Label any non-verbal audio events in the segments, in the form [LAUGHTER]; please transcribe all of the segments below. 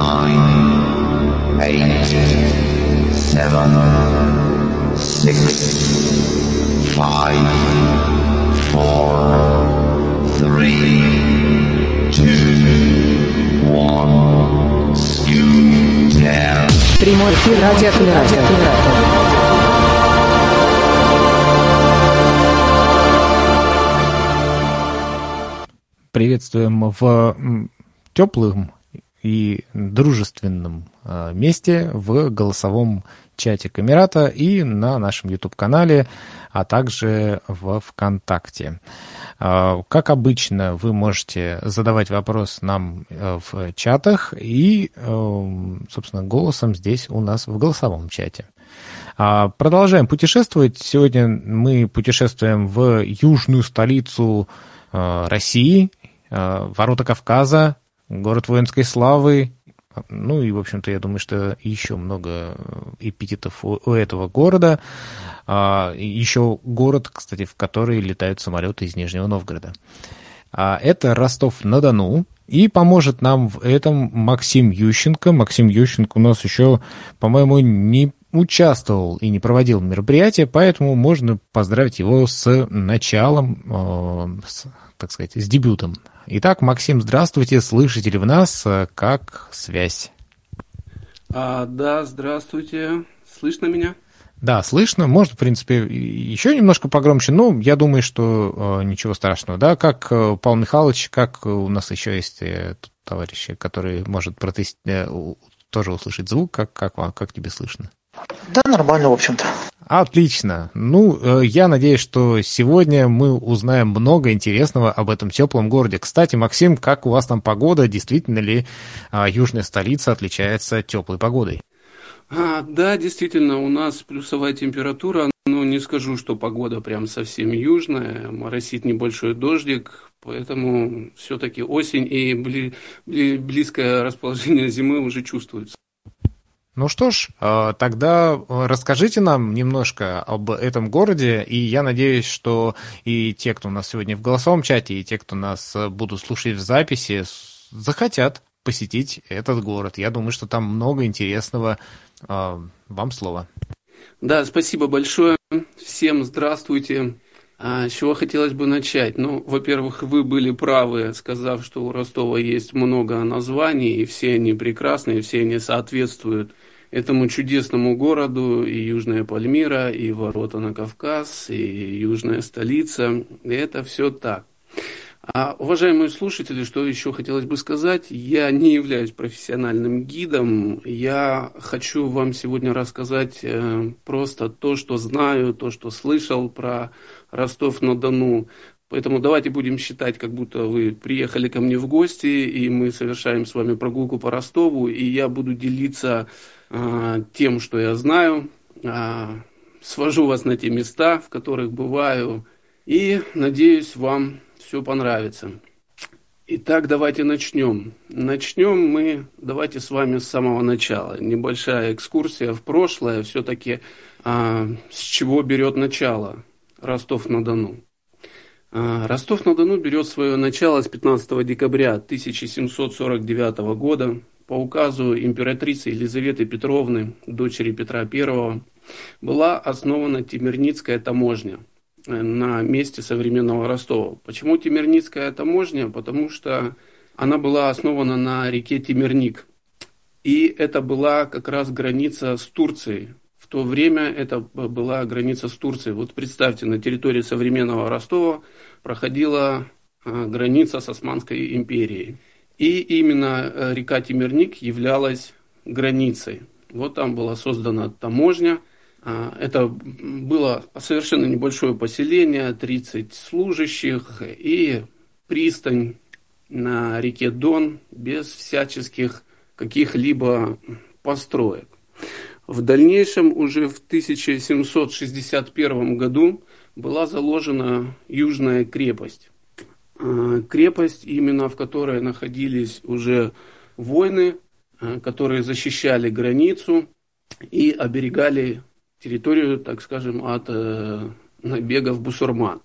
nine, eight, seven, six, five, four, three, two, one, skew, down. Прямой эфир радиокулятор. Приветствуем в теплым и дружественном а, месте в голосовом чате Камерата и на нашем YouTube-канале, а также в ВКонтакте. А, как обычно, вы можете задавать вопрос нам э, в чатах и, э, собственно, голосом здесь у нас в голосовом чате. А, продолжаем путешествовать. Сегодня мы путешествуем в южную столицу э, России, ворота Кавказа, город воинской славы, ну и, в общем-то, я думаю, что еще много эпитетов у, у этого города. А, еще город, кстати, в который летают самолеты из Нижнего Новгорода. А, это Ростов-на-Дону. И поможет нам в этом Максим Ющенко. Максим Ющенко у нас еще, по-моему, не участвовал и не проводил мероприятие, поэтому можно поздравить его с началом, э, с, так сказать, с дебютом Итак, Максим, здравствуйте. Слышите ли в нас э, как связь? А, да, здравствуйте. Слышно меня? Да, слышно. Может, в принципе, еще немножко погромче. Ну, я думаю, что э, ничего страшного. Да, как э, Павел Михайлович, как у нас еще есть э, товарищи, который может протест... э, тоже услышать звук. Как, как, как тебе слышно? Да, нормально, в общем-то. Отлично. Ну, э, я надеюсь, что сегодня мы узнаем много интересного об этом теплом городе. Кстати, Максим, как у вас там погода? Действительно ли а, южная столица отличается теплой погодой? А, да, действительно, у нас плюсовая температура. Но не скажу, что погода прям совсем южная. Моросит небольшой дождик, поэтому все-таки осень и бли, бли, близкое расположение зимы уже чувствуется. Ну что ж, э, тогда э, расскажите нам немножко об этом городе, и я надеюсь, что и те, кто у нас сегодня в голосовом чате, и те, кто нас э, будут слушать в записи, захотят посетить этот город. Я думаю, что там много интересного. Вам слово. Да, спасибо большое. Всем здравствуйте. А с чего хотелось бы начать? Ну, во-первых, вы были правы, сказав, что у Ростова есть много названий, и все они прекрасные, и все они соответствуют этому чудесному городу, и Южная Пальмира, и ворота на Кавказ, и Южная столица. И это все так. А, уважаемые слушатели, что еще хотелось бы сказать, я не являюсь профессиональным гидом, я хочу вам сегодня рассказать э, просто то, что знаю, то, что слышал про Ростов-на-Дону. Поэтому давайте будем считать, как будто вы приехали ко мне в гости, и мы совершаем с вами прогулку по Ростову, и я буду делиться э, тем, что я знаю, э, свожу вас на те места, в которых бываю, и надеюсь, вам все понравится. Итак, давайте начнем. Начнем мы, давайте с вами с самого начала. Небольшая экскурсия в прошлое, все-таки а, с чего берет начало Ростов-на-Дону. А, Ростов-на-Дону берет свое начало с 15 декабря 1749 года по указу императрицы Елизаветы Петровны, дочери Петра I, была основана Тимирницкая таможня – на месте современного Ростова. Почему Тимирницкая таможня? Потому что она была основана на реке Тимирник. И это была как раз граница с Турцией. В то время это была граница с Турцией. Вот представьте, на территории современного Ростова проходила а, граница с Османской империей. И именно э, река Тимирник являлась границей. Вот там была создана таможня – это было совершенно небольшое поселение, 30 служащих и пристань на реке Дон без всяческих каких-либо построек. В дальнейшем, уже в 1761 году, была заложена Южная крепость. А, крепость, именно в которой находились уже войны, а, которые защищали границу и оберегали территорию, так скажем, от э, набегов бусурман.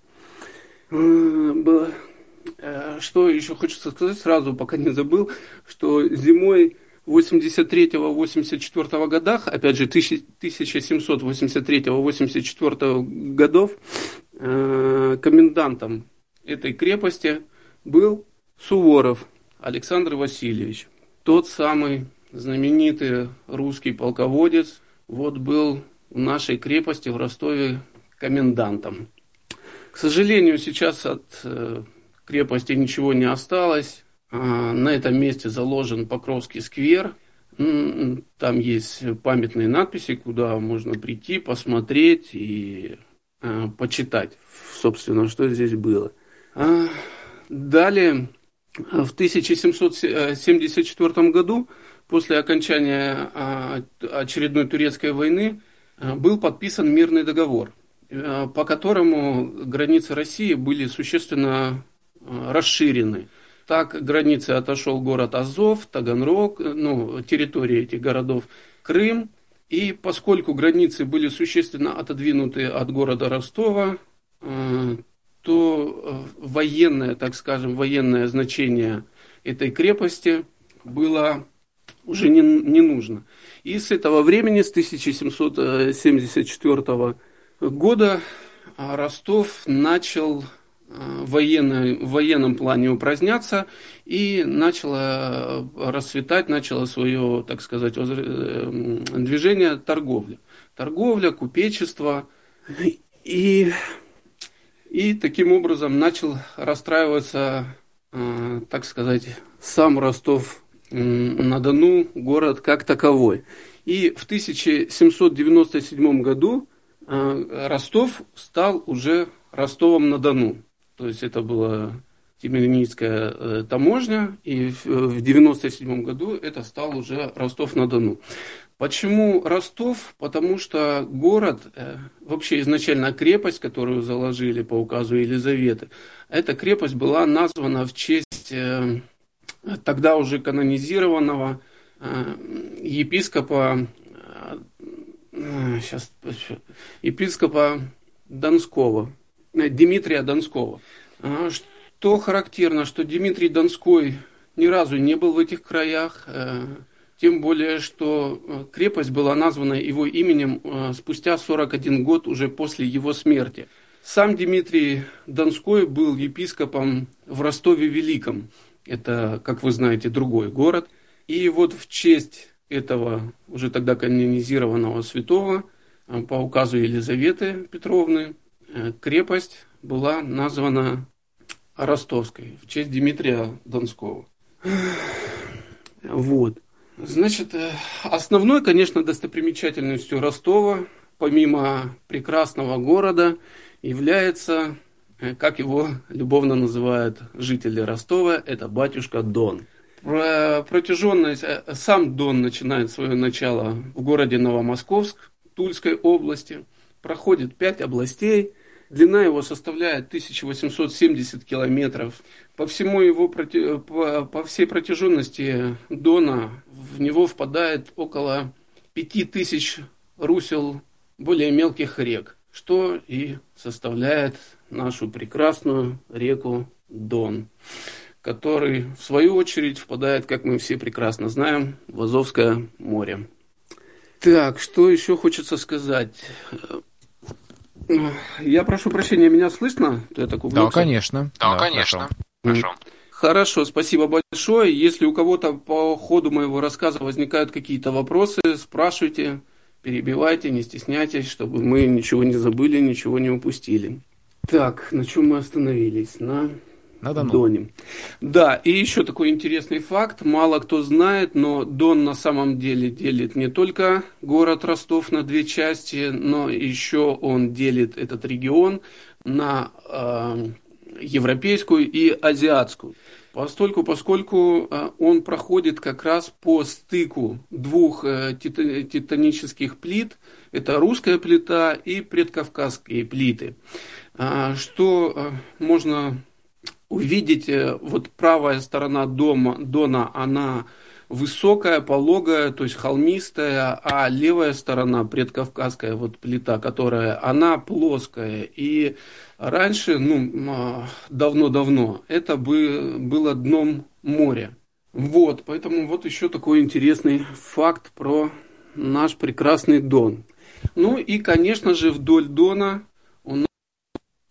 Э, что еще хочется сказать сразу, пока не забыл, что зимой 83-84 годах, опять же 1783-84 годов, э, комендантом этой крепости был Суворов Александр Васильевич. Тот самый знаменитый русский полководец, вот был нашей крепости в Ростове комендантом. К сожалению, сейчас от э, крепости ничего не осталось. А, на этом месте заложен Покровский сквер. Там есть памятные надписи, куда можно прийти, посмотреть и а, почитать, собственно, что здесь было. А, далее, в 1774 году, после окончания очередной турецкой войны, был подписан мирный договор, по которому границы России были существенно расширены. Так границы отошел город Азов, Таганрог, ну, территории этих городов, Крым. И поскольку границы были существенно отодвинуты от города Ростова, э, то э, военное, так скажем, военное значение этой крепости было уже не, не нужно. И с этого времени, с 1774 года, Ростов начал военной, в военном плане упраздняться и начало расцветать, начало свое, так сказать, э, движение торговля. Торговля, купечество. И, и таким образом начал расстраиваться, э, так сказать, сам Ростов на Дону, город как таковой. И в 1797 году э, Ростов стал уже Ростовом на Дону. То есть это была Тимирницкая э, таможня, и в 1997 году это стал уже Ростов-на-Дону. Почему Ростов? Потому что город, э, вообще изначально крепость, которую заложили по указу Елизаветы, эта крепость была названа в честь тогда уже канонизированного епископа, сейчас, епископа Донского, Дмитрия Донского. А, что характерно, что Дмитрий Донской ни разу не был в этих краях, э, тем более, что э, крепость была названа его именем э, спустя 41 год уже после его смерти. Сам Дмитрий Донской был епископом в Ростове Великом. Это, как вы знаете, другой город. И вот в честь этого уже тогда канонизированного святого по указу Елизаветы Петровны Э, крепость была названа Ростовской в честь Дмитрия Донского. Вот. Значит, э, основной, конечно, достопримечательностью Ростова, помимо прекрасного города, является, как его любовно называют жители Ростова, это батюшка Дон. Протяженность, сам Дон начинает свое начало в городе Новомосковск, Тульской области, проходит пять областей – Длина его составляет 1870 километров. По, всему его, по, по всей протяженности Дона в него впадает около 5000 русел более мелких рек, что и составляет нашу прекрасную реку Дон, который в свою очередь впадает, как мы все прекрасно знаем, в Азовское море. Так, что еще хочется сказать? Я прошу прощения, меня слышно? Я так да, конечно. Да, да конечно. Хорошо. Хорошо, спасибо большое. Если у кого-то по ходу моего рассказа возникают какие-то вопросы, спрашивайте, перебивайте, не стесняйтесь, чтобы мы ничего не забыли, ничего не упустили. Так, на чем мы остановились? На на Дону. Доне. Да, и еще такой интересный факт. Мало кто знает, но Дон на самом деле делит не только город Ростов на две части, но еще он делит этот регион на э, европейскую и азиатскую. Постольку, поскольку э, он проходит как раз по стыку двух э, титанических плит, это русская плита и предкавказские плиты. А, что э, можно увидеть, вот правая сторона дома, Дона, она высокая, пологая, то есть холмистая, а левая сторона, предкавказская вот плита, которая, она плоская. И раньше, ну, давно-давно, это бы, было дном моря. Вот, поэтому вот еще такой интересный факт про наш прекрасный Дон. Ну и, конечно же, вдоль Дона у нас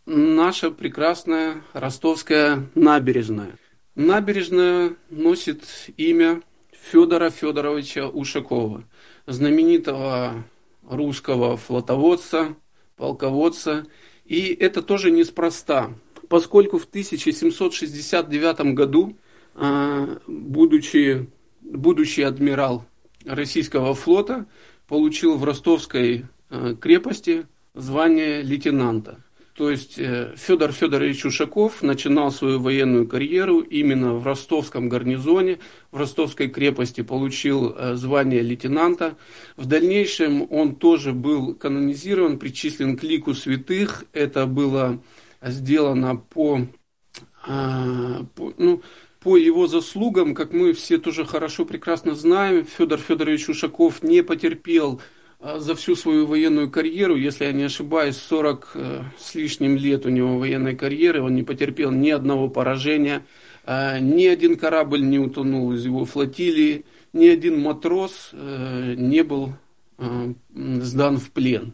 наша прекрасная ростовская набережная. Набережная носит имя Федора Федоровича Ушакова, знаменитого русского флотоводца, полководца. И это тоже неспроста, поскольку в 1769 году, а, будучи, будущий адмирал российского флота, получил в ростовской а, крепости звание лейтенанта. То есть э, Федор Федорович Ушаков начинал свою военную карьеру именно в ростовском гарнизоне, в ростовской крепости получил э, звание лейтенанта. В дальнейшем он тоже был канонизирован, причислен к лику святых. Это было сделано по, а, по ну, по его заслугам, как мы все тоже хорошо прекрасно знаем, Федор Федорович Ушаков не потерпел за всю свою военную карьеру, если я не ошибаюсь, 40 э, с лишним лет у него военной карьеры, он не потерпел ни одного поражения, а, ни один корабль не утонул из его флотилии, ни один матрос э, не был э, сдан в плен.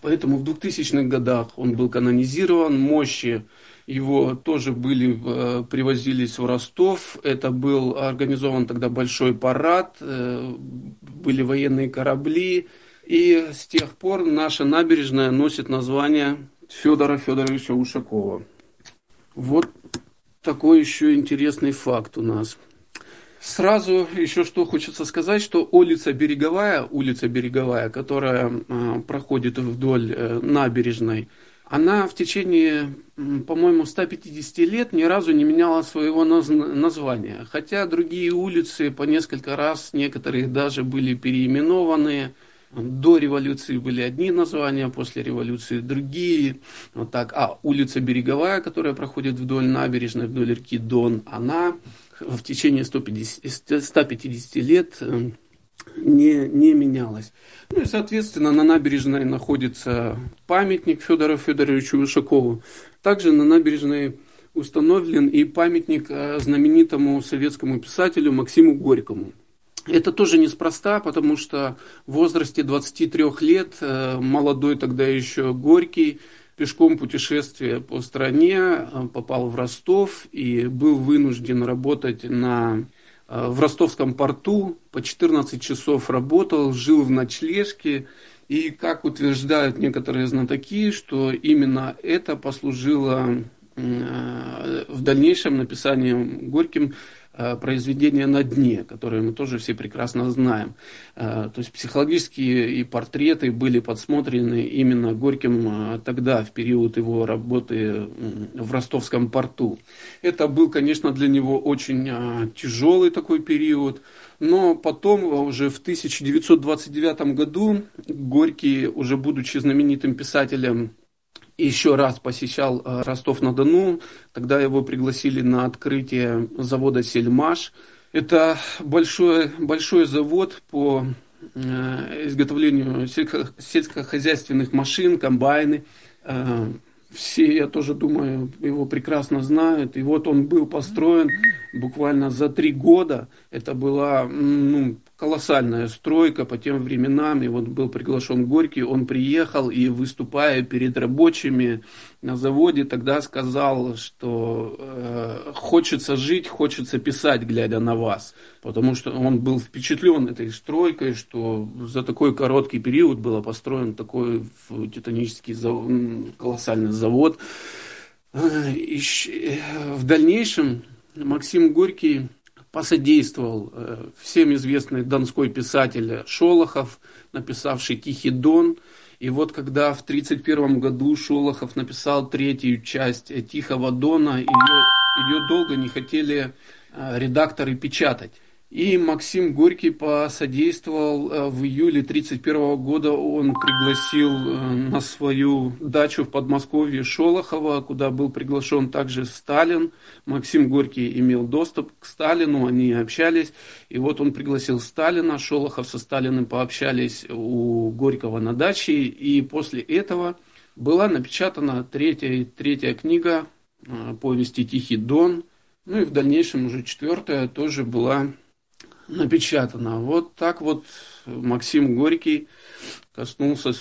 Поэтому в 2000-х годах он был канонизирован, мощи его тоже были, привозились в Ростов. Это был организован тогда большой парад, были военные корабли, и с тех пор наша набережная носит название Федора Федоровича Ушакова. Вот такой еще интересный факт у нас. Сразу еще что хочется сказать, что улица Береговая, улица Береговая, которая э, проходит вдоль э, набережной, она в течение, по-моему, 150 лет ни разу не меняла своего наз- названия. Хотя другие улицы по несколько раз, некоторые даже были переименованы, до революции были одни названия, после революции другие. Вот так. А улица Береговая, которая проходит вдоль набережной, вдоль реки Дон, она в течение 150, 150 лет э, не, не менялась. Ну и, соответственно, на набережной находится памятник Федору Федоровичу Ушакову. Также на набережной установлен и памятник э, знаменитому советскому писателю Максиму Горькому. Это тоже неспроста, потому что в возрасте 23 лет э, молодой тогда еще Горький пешком путешествия по стране э, попал в Ростов и был вынужден работать на, э, в ростовском порту, по 14 часов работал, жил в ночлежке, и как утверждают некоторые знатоки, что именно это послужило в дальнейшем написанием Горьким Э, произведения на дне, которые мы тоже все прекрасно знаем. Э, то есть психологические и портреты были подсмотрены именно Горьким э, тогда, в период его работы в ростовском порту. Это был, конечно, для него очень тяжелый такой период, но потом, уже в 1929 году, Горький, уже будучи знаменитым писателем, еще раз посещал э, Ростов-на-Дону. Тогда его пригласили на открытие завода «Сельмаш». Это большой, большой завод по э, изготовлению сельскохозяйственных машин, комбайны. Э, все, я тоже думаю, его прекрасно знают. И вот он был построен буквально за три года. Это была ну, колоссальная стройка по тем временам. И вот был приглашен Горький, он приехал и, выступая перед рабочими на заводе, тогда сказал, что э, хочется жить, хочется писать, глядя на вас. Потому что он был впечатлен этой стройкой, что за такой короткий период был построен такой титанический завод, колоссальный завод. Э, и в дальнейшем Максим Горький посодействовал э, всем известный донской писатель Шолохов, написавший «Тихий дон». И вот когда в 1931 году Шолохов написал третью часть «Тихого дона», ее, ее долго не хотели э, редакторы печатать. И Максим Горький посодействовал э, в июле 1931 года. Он пригласил э, на свою дачу в Подмосковье Шолохова, куда был приглашен также Сталин. Максим Горький имел доступ к Сталину, они общались. И вот он пригласил Сталина, Шолохов со Сталиным пообщались у Горького на даче. И после этого была напечатана третья, третья книга э, повести «Тихий Дон», Ну и в дальнейшем уже четвертая тоже была напечатана. Вот так вот Максим Горький коснулся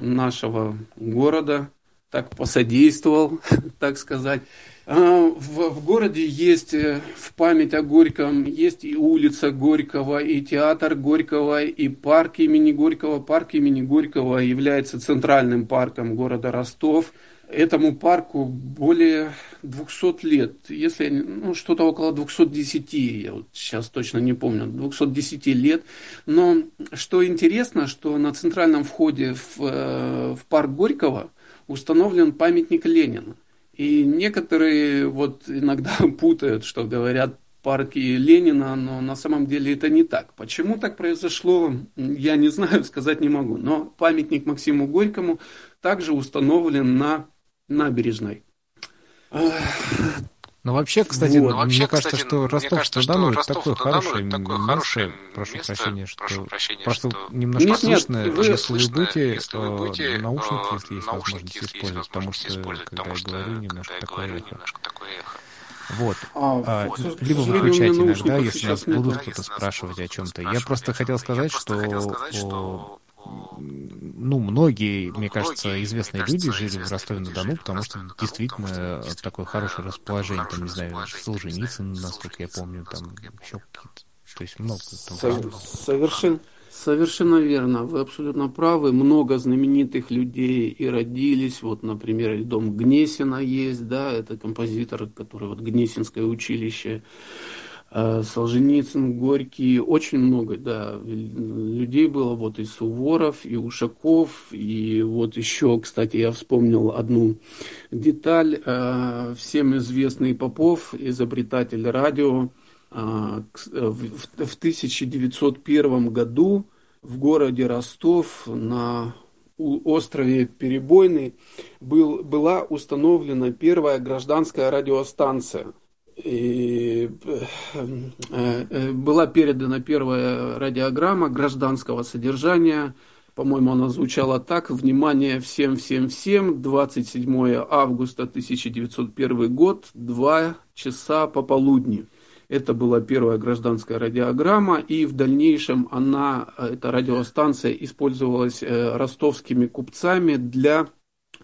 нашего города, так посодействовал, [LAUGHS] так сказать. А, в, в городе есть э, в память о Горьком, есть и улица Горького, и театр Горького, и парк имени Горького. Парк имени Горького является центральным парком города Ростов. Этому парку более 200 лет, если ну, что-то около 210, я вот сейчас точно не помню, 210 лет. Но что интересно, что на центральном входе в, э, в парк Горького установлен памятник Ленина. И некоторые вот иногда [LAUGHS] путают, что говорят парки Ленина, но на самом деле это не так. Почему так произошло, я не знаю, [LAUGHS] сказать не могу. Но памятник Максиму Горькому также установлен на набережной. Ну, вообще, кстати, вот. вообще, мне кажется, кстати, что Ростов-на-Дону это такое хорошее такое место, прошу место, прощения, что прошу прощения, просто что... немножко нет, слышно, нет, вы, если вы будете, если вы будете наушники, если есть возможность использовать, потому что, когда я говорю, немножко такое эхо. Вот. А, а, вот. Либо выключать иногда, если нас будут кто-то спрашивать о чем-то. Я просто хотел сказать, что ну, многие, мне кажется, известные люди жили в Ростове-на-Дону, потому что действительно такое хорошее расположение, там, не знаю, Солженицын, насколько я помню, там еще какие-то, то есть много. Там, Совершенно, совершенно верно, вы абсолютно правы, много знаменитых людей и родились, вот, например, дом Гнесина есть, да, это композитор, который вот Гнесинское училище, Солженицын, Горький, очень много, да, людей было, вот и Суворов, и Ушаков, и вот еще, кстати, я вспомнил одну деталь, э, всем известный Попов, изобретатель радио, э, в 1901 году в городе Ростов на острове Перебойный был, была установлена первая гражданская радиостанция – и э, э, была передана первая радиограмма гражданского содержания. По-моему, она звучала так. Внимание всем, всем, всем. 27 августа 1901 год, 2 часа пополудни. Это была первая гражданская радиограмма, и в дальнейшем она, эта радиостанция использовалась э, ростовскими купцами для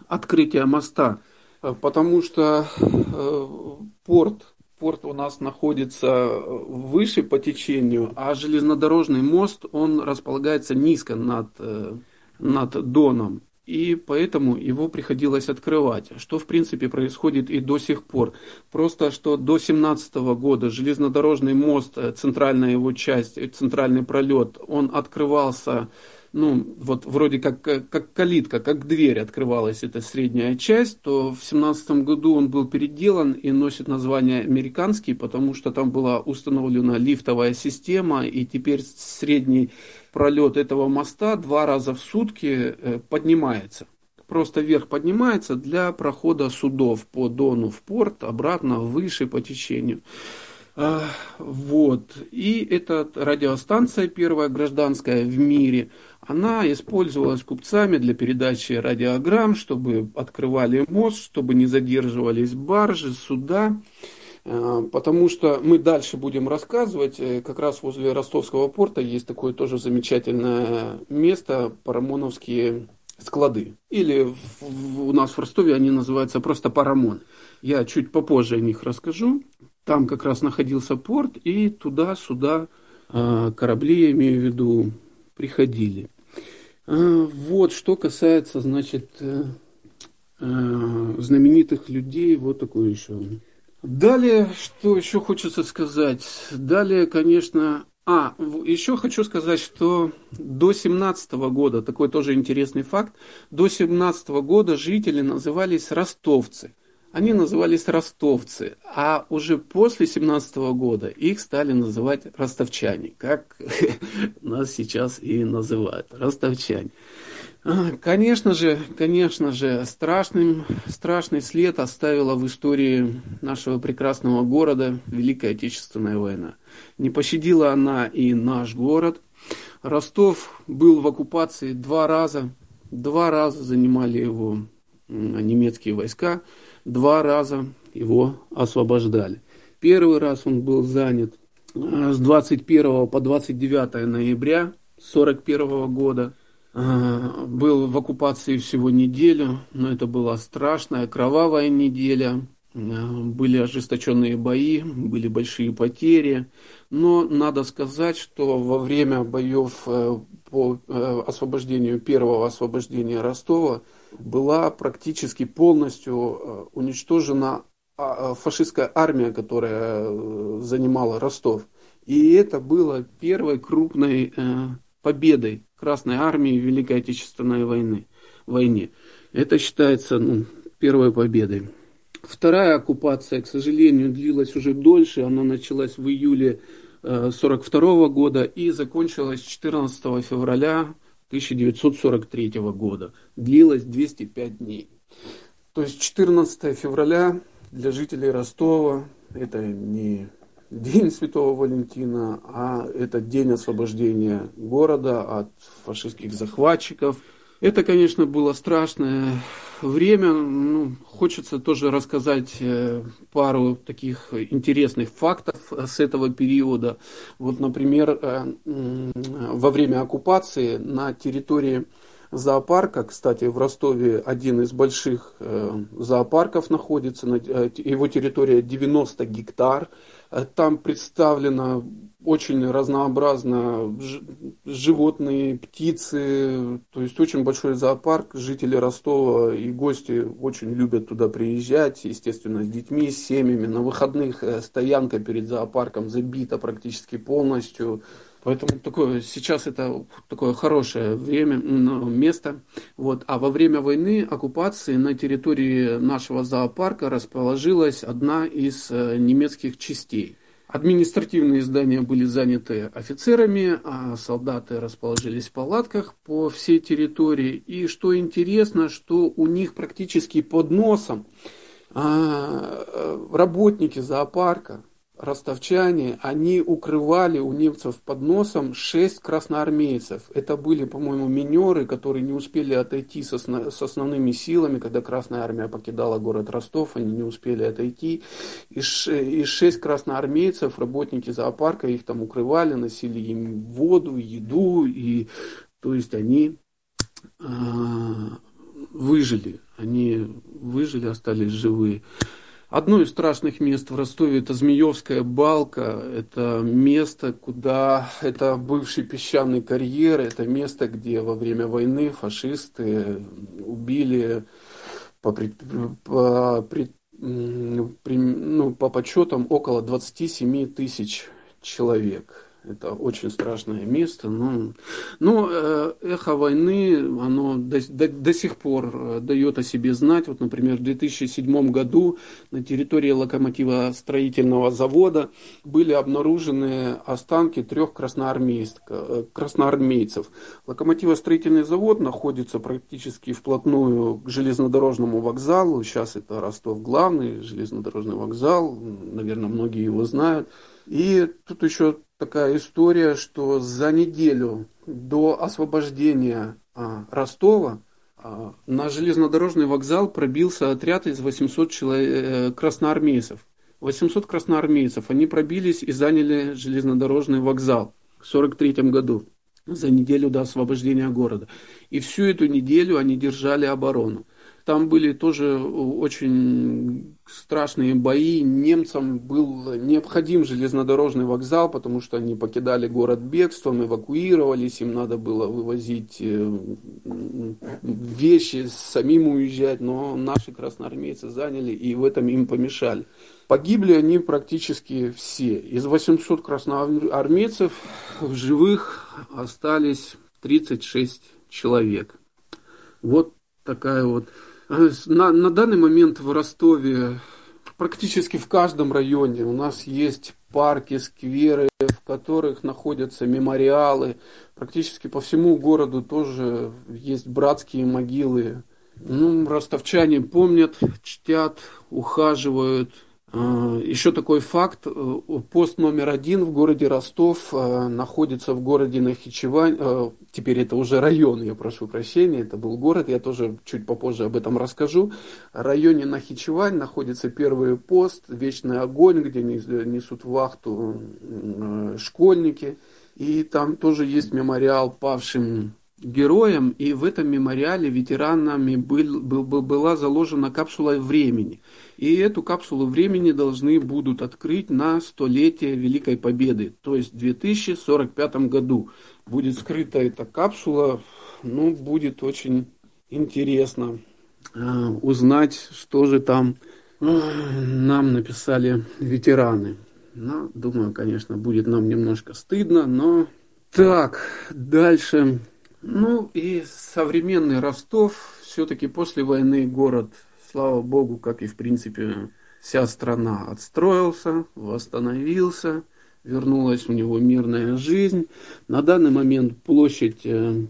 открытия моста, потому что порт порт у нас находится э, выше по течению, а железнодорожный мост, он располагается низко над, э, над Доном. И поэтому его приходилось открывать, что в принципе происходит и до сих пор. Просто что до 17 года железнодорожный мост, э, центральная его часть, центральный пролет, он открывался ну, вот вроде как, как калитка, как дверь открывалась эта средняя часть, то в семнадцатом году он был переделан и носит название американский, потому что там была установлена лифтовая система, и теперь средний пролет этого моста два раза в сутки э, поднимается. Просто вверх поднимается для прохода судов по Дону в порт, обратно выше по течению. А, вот. И эта радиостанция первая гражданская в мире – она использовалась купцами для передачи радиограмм, чтобы открывали мост, чтобы не задерживались баржи, суда. Э, потому что мы дальше будем рассказывать, э, как раз возле ростовского порта есть такое тоже замечательное место, парамоновские склады. Или у нас в Ростове они называются просто Парамон. Я чуть попозже о них расскажу. Там как раз находился порт, и туда-сюда э, корабли, я имею в виду, приходили. А, вот, что касается, значит, э, э, знаменитых людей, вот такое еще. Далее, что еще хочется сказать? Далее, конечно, а, еще хочу сказать, что до 17 года, такой тоже интересный факт, до 17 года жители назывались ростовцы – они назывались ростовцы, а уже после 17 года их стали называть ростовчане, как [LAUGHS] нас сейчас и называют, ростовчане. А, конечно же, конечно же, страшным, страшный след оставила в истории нашего прекрасного города Великая Отечественная война. Не пощадила она и наш город. Ростов был в оккупации два раза. Два раза занимали его немецкие войска два раза его освобождали. Первый раз он был занят э, с 21 по 29 ноября 1941 года. Э, был в оккупации всего неделю, но это была страшная, кровавая неделя. Э, были ожесточенные бои, были большие потери. Но надо сказать, что во время боев по освобождению, первого освобождения Ростова, была практически полностью уничтожена а, фашистская армия, которая занимала Ростов. И это было первой крупной победой Красной Армии в Великой Отечественной войны, войне. Это считается ну, первой победой. Вторая оккупация, к сожалению, длилась уже дольше. Она началась в июле 1942 э, года и закончилась 14 февраля 1943 года. Длилась 205 дней. То есть 14 февраля для жителей Ростова это не День Святого Валентина, а это день освобождения города от фашистских захватчиков. Это, конечно, было страшное время. Ну, хочется тоже рассказать э, пару таких интересных фактов с этого периода. Вот, например, э, во время оккупации на территории зоопарка, кстати, в Ростове один из больших э, зоопарков находится, его территория 90 гектар, Э, там представлено очень разнообразно животные, птицы, то есть очень большой зоопарк. Жители Ростова и гости очень любят туда приезжать, естественно, с детьми, с семьями. На выходных э, стоянка перед зоопарком забита практически полностью. Поэтому такое, сейчас это такое хорошее время, место. Вот. А во время войны, оккупации на территории нашего зоопарка расположилась одна из э, немецких частей. Административные здания были заняты офицерами, а солдаты расположились в палатках по всей территории. И что интересно, что у них практически под носом а, э, работники зоопарка, ростовчане, они укрывали у немцев под носом шесть красноармейцев. Это были, по-моему, минеры, которые не успели отойти с, с основными силами, когда Красная Армия покидала город Ростов, они не успели отойти. И шесть красноармейцев, работники зоопарка, их там укрывали, носили им воду, еду, и, то есть они а, выжили, они выжили, остались живые. Одно из страшных мест в Ростове это Змеевская балка. Это место, куда это бывший песчаный карьер, это место, где во время войны фашисты убили по, по, по, ну, по подсчетам около 27 тысяч человек. Это очень страшное место. Но, но э, эхо войны, оно до, до, до сих пор э, дает о себе знать. Вот, например, в 2007 году на территории локомотива строительного завода были обнаружены останки трех э, красноармейцев. Локомотивостроительный завод находится практически вплотную к железнодорожному вокзалу. Сейчас это Ростов главный железнодорожный вокзал. Наверное, многие его знают. И тут еще такая история, что за неделю до освобождения а, Ростова а, на железнодорожный вокзал пробился отряд из 800 человек, э, красноармейцев. 800 красноармейцев, они пробились и заняли железнодорожный вокзал в 1943 году, за неделю до освобождения города. И всю эту неделю они держали оборону. Там были тоже очень страшные бои. Немцам был необходим железнодорожный вокзал, потому что они покидали город бегством, эвакуировались, им надо было вывозить э, вещи, самим уезжать, но наши красноармейцы заняли и в этом им помешали. Погибли они практически все. Из 800 красноармейцев в живых остались 36 человек. Вот такая вот на, на данный момент в Ростове практически в каждом районе у нас есть парки, скверы, в которых находятся мемориалы. Практически по всему городу тоже есть братские могилы. Ну, ростовчане помнят, чтят, ухаживают Еще такой факт. э, Пост номер один в городе Ростов э, находится в городе Нахичевань. э, Теперь это уже район, я прошу прощения, это был город, я тоже чуть попозже об этом расскажу. В районе Нахичевань находится первый пост, Вечный огонь, где нес- несут вахту э, школьники. И там тоже есть мемориал павшим героям, и в этом мемориале ветеранами был- был- была заложена капсула времени. И эту капсулу времени должны будут открыть на столетие Великой Победы, то есть в 2045 году. Будет скрыта эта капсула, ну, будет очень интересно э, узнать, что же там э, нам написали ветераны. Ну, думаю, конечно, будет нам немножко стыдно, но... Так, дальше. Ну и современный Ростов, все-таки после войны город, слава богу, как и в принципе вся страна, отстроился, восстановился, вернулась у него мирная жизнь. На данный момент площадь э,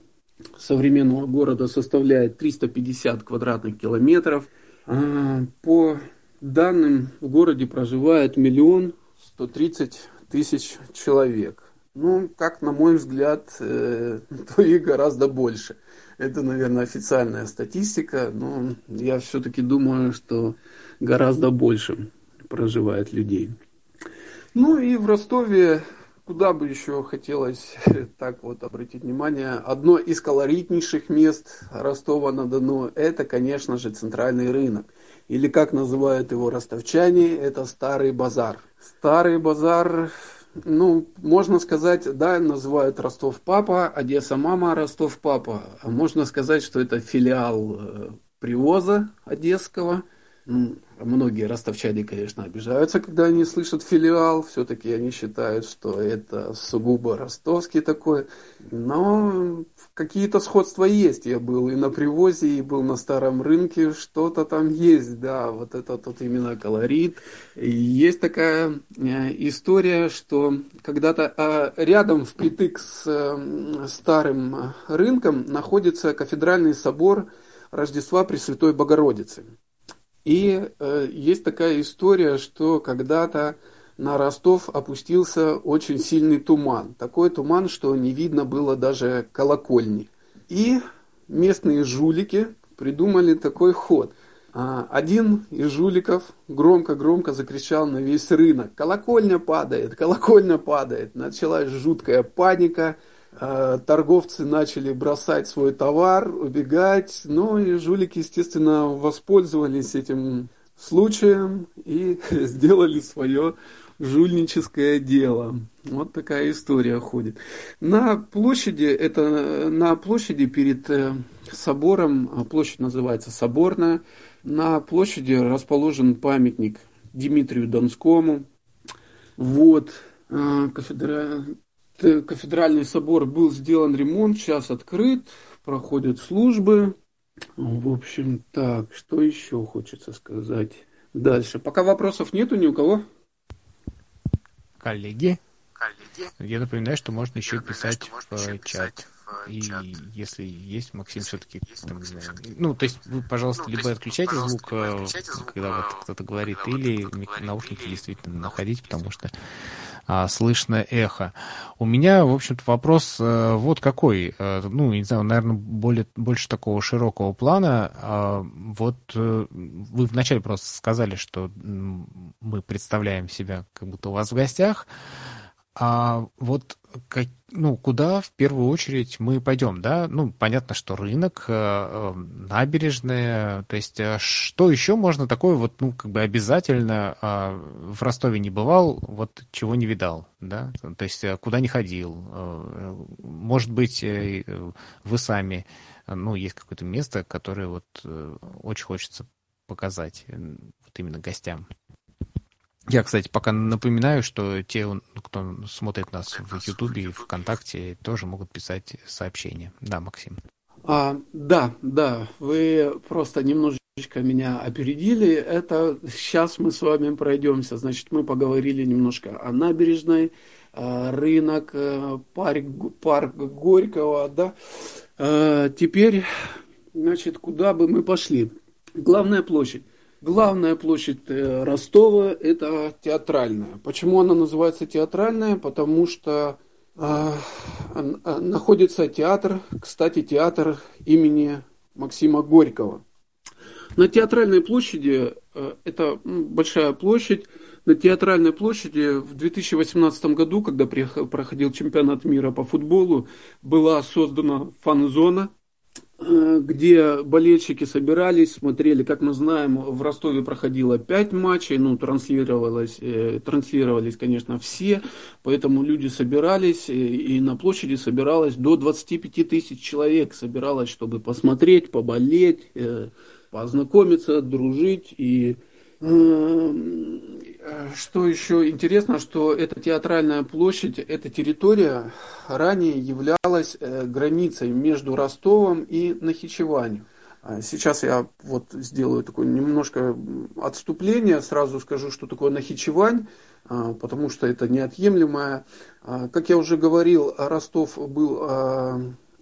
современного города составляет 350 квадратных километров. А, По данным, в городе проживает миллион 130 тысяч человек. Ну, как на мой взгляд, э, [LAUGHS] то их гораздо больше. Это, наверное, официальная статистика, но я все-таки думаю, что гораздо больше проживает людей. Ну и в Ростове, куда бы еще хотелось [LAUGHS] так вот обратить внимание, одно из колоритнейших мест Ростова-на-Дону, это, конечно же, центральный рынок. Или как называют его ростовчане, это Старый базар. Старый базар, ну, можно сказать, да, называют Ростов-Папа, Одесса-Мама, Ростов-Папа. А можно сказать, что это филиал э, привоза одесского. Многие ростовчане, конечно, обижаются, когда они слышат филиал. Все-таки они считают, что это сугубо ростовский такой. Но какие-то сходства есть. Я был и на привозе, и был на старом рынке. Что-то там есть, да. Вот это тут именно колорит. И есть такая э, история, что когда-то а, рядом впритык с старым рынком находится кафедральный собор Рождества Пресвятой Богородицы. И э, есть такая история, что когда-то на Ростов опустился очень сильный туман. Такой туман, что не видно было даже колокольни. И местные жулики придумали такой ход. А, Один из жуликов громко-громко закричал на весь рынок. Колокольня падает, колокольня падает. Началась жуткая паника. А, Торговцы начали бросать свой товар, убегать. Ну и жулики, естественно, воспользовались этим случаем и [LAUGHS] сделали свое жульническое дело. Вот такая история ходит. На площади, это на площади перед э, собором, а площадь называется Соборная, на площади расположен памятник Дмитрию Донскому. Вот, э, кафедра... т- кафедральный собор был сделан ремонт, сейчас открыт, проходят службы. В общем, так, что еще хочется сказать дальше? Пока вопросов нету ни у кого. Коллеги, я напоминаю, что можно еще писать в чат. И если есть, Максим все-таки, ну, то есть вы, пожалуйста, либо отключайте звук, э, когда вот кто-то говорит, или мик- наушники действительно находите, потому что а, слышно эхо. У меня, в общем-то, вопрос э, вот какой. Э, ну, не знаю, наверное, более, больше такого широкого плана. А, вот э, вы вначале просто сказали, что мы представляем себя как будто у вас в гостях. А вот как- ну, куда в первую очередь мы пойдем, да? Ну, понятно, что рынок, э, э, набережная, то есть э, что еще можно такое вот, ну, как бы обязательно а, в Ростове не бывал, вот чего не видал, да? То есть э, куда не ходил, может быть, вы сами, ну, есть какое-то место, которое вот очень хочется показать вот именно гостям. Я, кстати, пока напоминаю, что те, кто смотрит нас в Ютубе и ВКонтакте, тоже могут писать сообщения. Да, Максим. А, да, да, вы просто немножечко меня опередили. Это сейчас мы с вами пройдемся. Значит, мы поговорили немножко о набережной, а, рынок, э, парк, парк Горького, да. А, Теперь, значит, куда бы мы пошли? Главная площадь. Главная площадь э, Ростова – это театральная. Почему она называется театральная? Потому что э, находится театр, кстати, театр имени Максима Горького. На театральной площади, э, это большая площадь, на театральной площади в 2018 году, когда проходил чемпионат мира по футболу, была создана фан-зона, где болельщики собирались, смотрели, как мы знаем, в Ростове проходило 5 матчей, ну, транслировалось, э, транслировались, конечно, все, поэтому люди собирались, и, и на площади собиралось до 25 тысяч человек, собиралось, чтобы посмотреть, поболеть, э, познакомиться, дружить. И что еще интересно, что эта театральная площадь, эта территория ранее являлась э, границей между Ростовом и Нахичеванью. А сейчас я вот сделаю такое немножко отступление, сразу скажу, что такое Нахичевань, а, потому что это неотъемлемое. А, как я уже говорил, Ростов был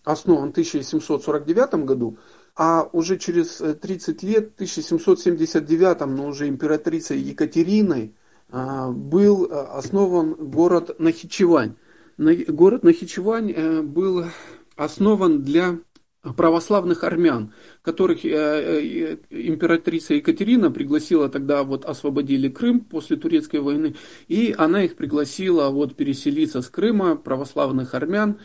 основан в 1749 году, а уже через 30 э, лет, в 1779, но уже императрицей Екатериной, а, был э, основан город Нахичевань. Город Нахичевань э, был основан для православных армян, которых императрица Екатерина пригласила тогда, вот освободили Крым после турецкой войны, и она их пригласила вот переселиться с Крыма, православных армян,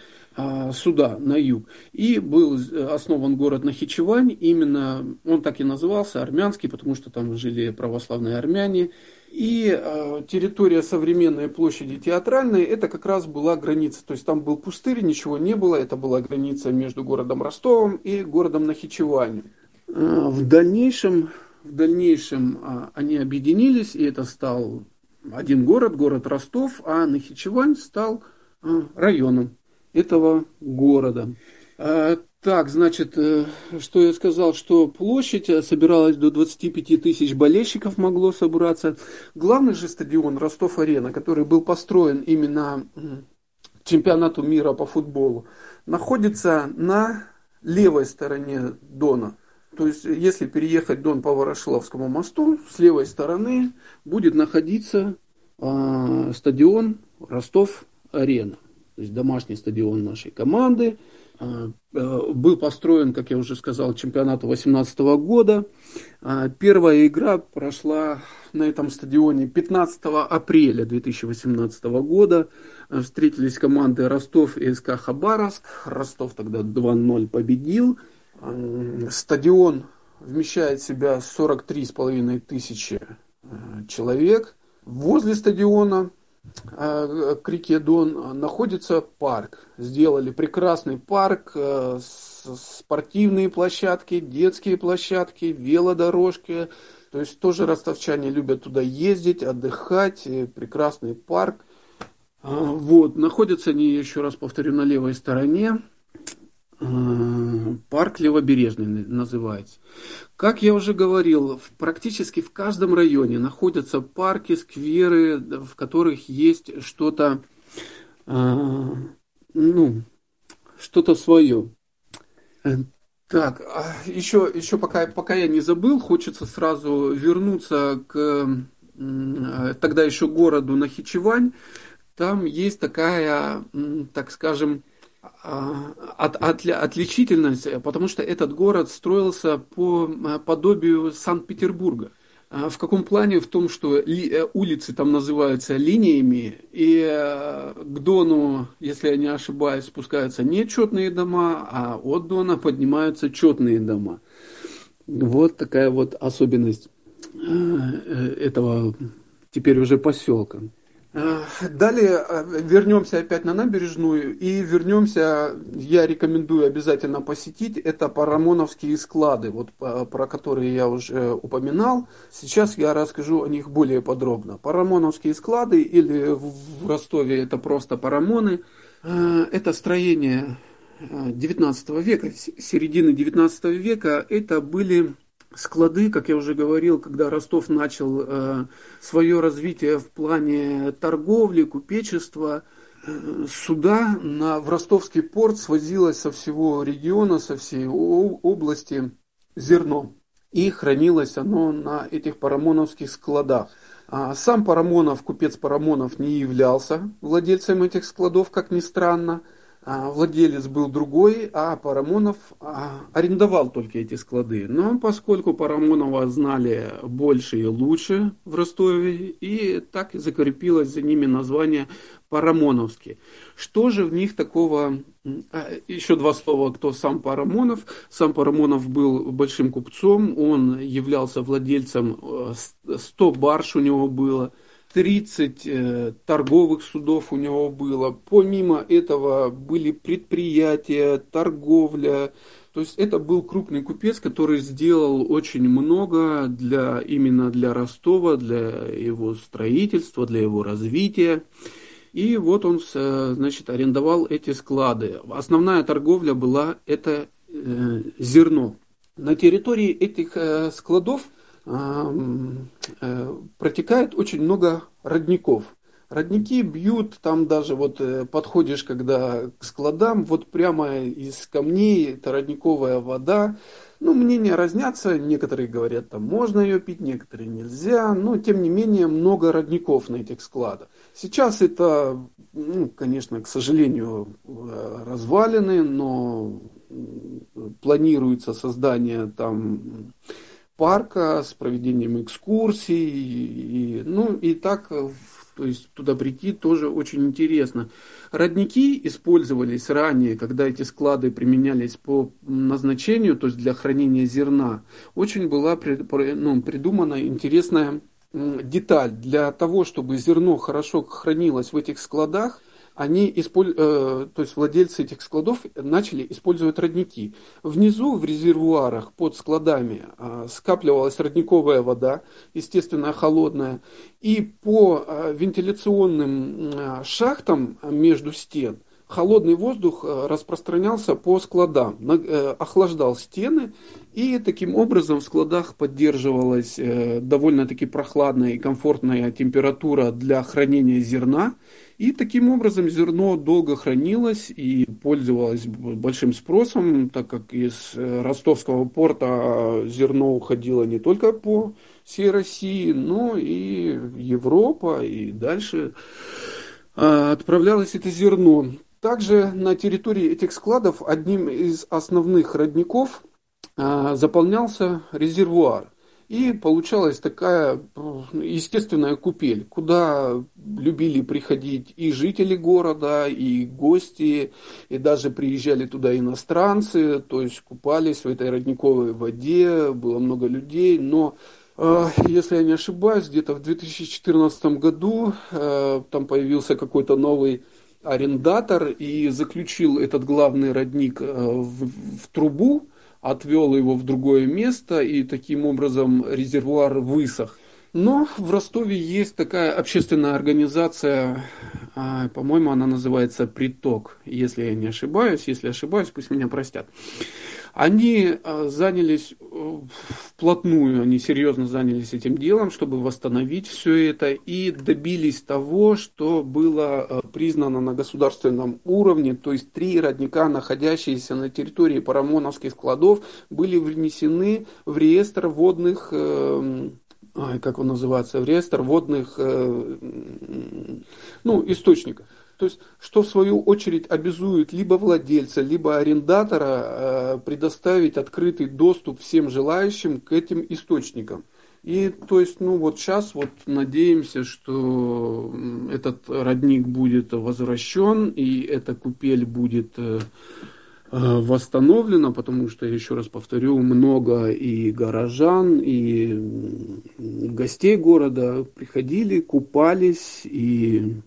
сюда, на юг. И был основан город Нахичевань, именно он так и назывался, армянский, потому что там жили православные армяне. И э, территория современной площади театральной, это как раз была граница. То есть там был пустырь, ничего не было, это была граница между городом Ростовом и городом Нахичевань. Э, в дальнейшем, в дальнейшем э, они объединились, и это стал один город, город Ростов, а Нахичевань стал э, районом этого города. А, так, значит, э, что я сказал, что площадь э, собиралась до 25 тысяч болельщиков могло собраться. Главный же стадион Ростов-Арена, который был построен именно чемпионату мира по футболу, находится на левой стороне Дона. То есть, если переехать Дон по Ворошиловскому мосту, с левой стороны будет находиться э, стадион Ростов-Арена то есть домашний стадион нашей команды. А, э, был построен, как я уже сказал, чемпионату 2018 года. А, первая игра прошла на этом стадионе 15 апреля 2018 года. А, встретились команды Ростов и СК Хабаровск. Ростов тогда 2-0 победил. Стадион вмещает в себя 43,5 тысячи человек. Возле стадиона Э, к реке Дон находится парк. Сделали прекрасный парк, э, спортивные площадки, детские площадки, велодорожки. То есть тоже ростовчане любят туда ездить, отдыхать. Прекрасный парк. Э, вот, находятся они, еще раз повторю, на левой стороне. Парк Левобережный называется. Как я уже говорил, практически в каждом районе находятся парки, скверы, в которых есть что-то, э, ну, что-то свое. Э, так, еще, а, еще пока, пока я не забыл, хочется сразу вернуться к э, тогда еще городу Нахичевань. Там есть такая, так скажем, от, от, отличительность, потому что этот город строился по а, подобию Санкт-Петербурга. А, в каком плане? В том, что ли, э, улицы там называются линиями, и э, к Дону, если я не ошибаюсь, спускаются не четные дома, а от Дона поднимаются четные дома. Вот такая вот особенность э, этого теперь уже поселка. Э, далее э, вернемся опять на набережную и вернемся, я рекомендую обязательно посетить, это Парамоновские склады, вот про которые я уже упоминал. Сейчас я расскажу о них более подробно. Парамоновские склады или в Ростове это просто Парамоны, э, это строение 19 века, середины 19 века, это были склады, как я уже говорил, когда Ростов начал э, свое развитие в плане торговли, купечества, э, сюда на, в ростовский порт свозилось со всего региона, со всей области зерно. и хранилось оно на этих парамоновских складах. А сам Парамонов, купец Парамонов, не являлся владельцем этих складов, как ни странно. А владелец был другой, а Парамонов а, арендовал только эти склады. Но поскольку Парамонова знали больше и лучше в Ростове, и так и закрепилось за ними название Парамоновские. Что же в них такого... А, еще два слова, кто сам Парамонов. Сам Парамонов был большим купцом, он являлся владельцем 100 э, барж у него было – 30 э, торговых судов у него было. Помимо этого были предприятия, торговля. То есть это был крупный купец, который сделал очень много для, именно для Ростова, для его строительства, для его развития. И вот он, значит, арендовал эти склады. Основная торговля была это э, зерно. На территории этих э, складов – Э, протекает очень много родников. Родники бьют, там даже вот э, подходишь, когда к складам, вот прямо из камней, это родниковая вода. Ну, мнения разнятся, некоторые говорят, там можно ее пить, некоторые нельзя, но тем не менее много родников на этих складах. Сейчас это, ну, конечно, к сожалению, э, развалины, но планируется создание там парка с проведением экскурсий. И, ну и так, то есть туда прийти тоже очень интересно. Родники использовались ранее, когда эти склады применялись по назначению, то есть для хранения зерна. Очень была ну, придумана интересная деталь. Для того, чтобы зерно хорошо хранилось в этих складах, они исполь... э, то есть владельцы этих складов начали использовать родники. Внизу в резервуарах под складами э, скапливалась родниковая вода, естественно холодная, и по э, вентиляционным шахтам между стен холодный воздух распространялся по складам, охлаждал стены, и таким образом в складах поддерживалась довольно-таки прохладная и комфортная температура для хранения зерна, и таким образом зерно долго хранилось и пользовалось большим спросом, так как из э, ростовского порта зерно уходило не только по всей России, но и Европа, и дальше а, отправлялось это зерно. Также на территории этих складов одним из основных родников а, заполнялся резервуар – и получалась такая естественная купель, куда любили приходить и жители города, и гости, и даже приезжали туда иностранцы, то есть купались в этой родниковой воде, было много людей, но э, если я не ошибаюсь, где-то в 2014 году э, там появился какой-то новый арендатор и заключил этот главный родник э, в, в трубу, отвел его в другое место, и таким образом резервуар высох. Но в Ростове есть такая общественная организация, а, по-моему, она называется «Приток», если я не ошибаюсь. Если ошибаюсь, пусть меня простят. Они а, занялись вплотную, они серьезно занялись этим делом, чтобы восстановить все это и добились того, что было э, признано на государственном уровне, то есть три родника, находящиеся на территории парамоновских складов, были внесены в реестр водных э, как он называется, в реестр водных ну, источников. То есть, что в свою очередь обязует либо владельца, либо арендатора э, предоставить открытый доступ всем желающим к этим источникам. И то есть, ну вот сейчас вот надеемся, что этот родник будет возвращен, и эта купель будет э, э, восстановлена, потому что, еще раз повторю, много и горожан, и гостей города приходили, купались, и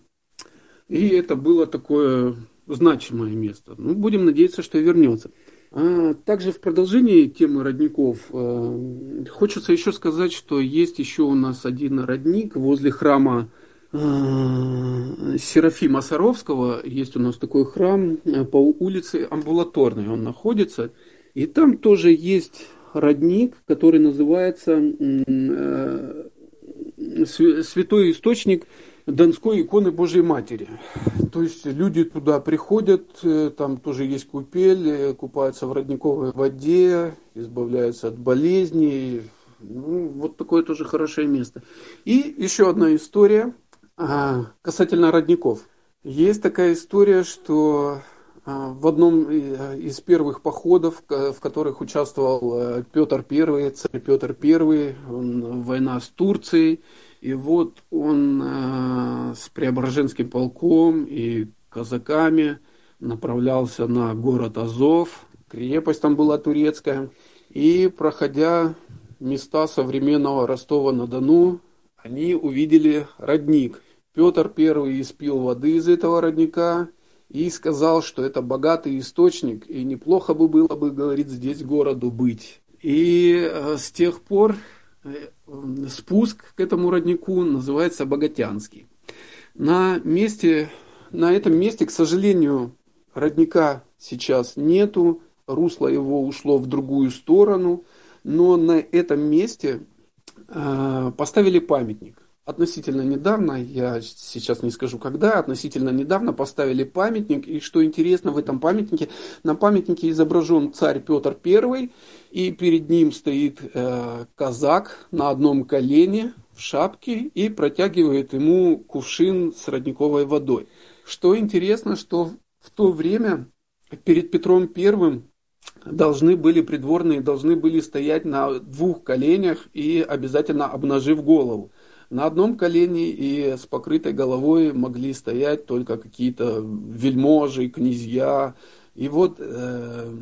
и это было такое значимое место. Ну, будем надеяться, что вернется. А также в продолжении темы родников э, хочется еще сказать, что есть еще у нас один родник возле храма э, Серафима Саровского. Есть у нас такой храм э, по улице Амбулаторной он находится. И там тоже есть родник, который называется э, Святой Источник Донской иконы Божьей Матери. То есть люди туда приходят, э, там тоже есть купель, э, купаются в родниковой воде, избавляются от болезней. Ну, вот такое тоже хорошее место. И еще одна история а, касательно родников. Есть такая история, что а, в одном э, из первых походов, в которых участвовал Петр I, царь Петр I, война с Турцией, и вот он э, с Преображенским полком и казаками направлялся на город Азов. Крепость там была турецкая. И проходя места современного Ростова-на-Дону, они увидели родник. Петр I испил воды из этого родника и сказал, что это богатый источник, и неплохо бы было бы, говорит, здесь городу быть. И э, с тех пор спуск к этому роднику называется Богатянский. На, месте, на этом месте, к сожалению, родника сейчас нету, русло его ушло в другую сторону, но на этом месте э, поставили памятник относительно недавно, я сейчас не скажу когда, относительно недавно поставили памятник. И что интересно в этом памятнике, на памятнике изображен царь Петр I, и перед ним стоит э, казак на одном колене в шапке и протягивает ему кувшин с родниковой водой. Что интересно, что в то время перед Петром I должны были придворные должны были стоять на двух коленях и обязательно обнажив голову. На одном колене и с покрытой головой могли стоять только какие-то вельможи, князья. И вот э,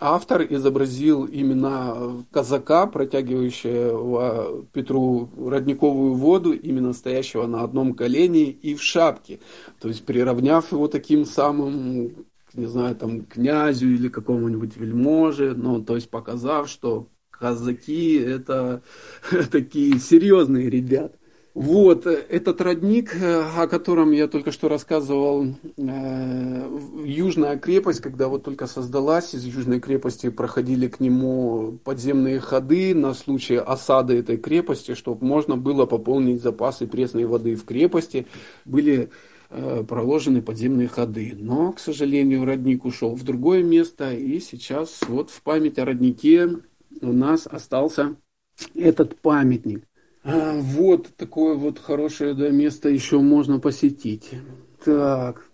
автор изобразил именно казака, протягивающего Петру родниковую воду, именно стоящего на одном колене и в шапке. То есть приравняв его таким самым не знаю, там, князю или какому-нибудь вельможе, ну, то есть показав, что казаки это [LAUGHS] такие серьезные ребята. Вот, этот родник, э, о котором я только что рассказывал, э, Южная крепость, когда вот только создалась, из Южной крепости проходили к нему подземные ходы на случай осады этой крепости, чтобы можно было пополнить запасы пресной воды в крепости, были э, проложены подземные ходы. Но, к сожалению, родник ушел в другое место, и сейчас вот в память о роднике у нас остался этот памятник. А, вот такое вот хорошее да, место еще можно посетить. Так.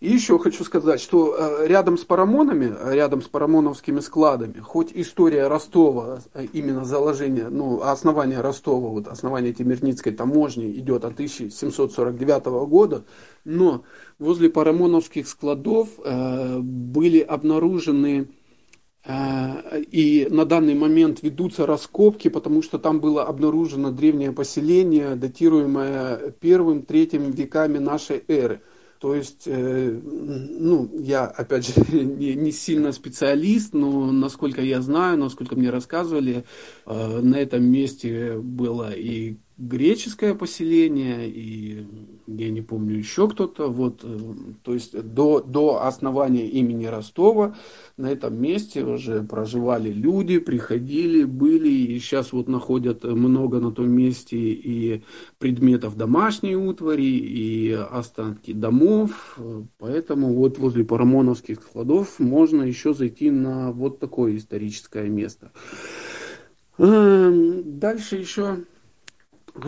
И еще хочу сказать, что э, рядом с Парамонами, рядом с Парамоновскими складами, хоть история Ростова, э, именно заложение, ну, основание Ростова, вот основание Тимирницкой таможни идет от 1749 года, но возле Парамоновских складов э, были обнаружены и на данный момент ведутся раскопки, потому что там было обнаружено древнее поселение, датируемое первым, третьим веками нашей эры. То есть, э, ну, я, опять же, [LAUGHS] не, не сильно специалист, но насколько я знаю, насколько мне рассказывали, э, на этом месте было и греческое поселение, и я не помню еще кто-то, вот, э, то есть до, до основания имени Ростова на этом месте уже проживали люди, приходили, были, и сейчас вот находят много на том месте и предметов домашней утвари, и останки домов, поэтому вот возле Парамоновских складов можно еще зайти на вот такое историческое место. Эм, дальше еще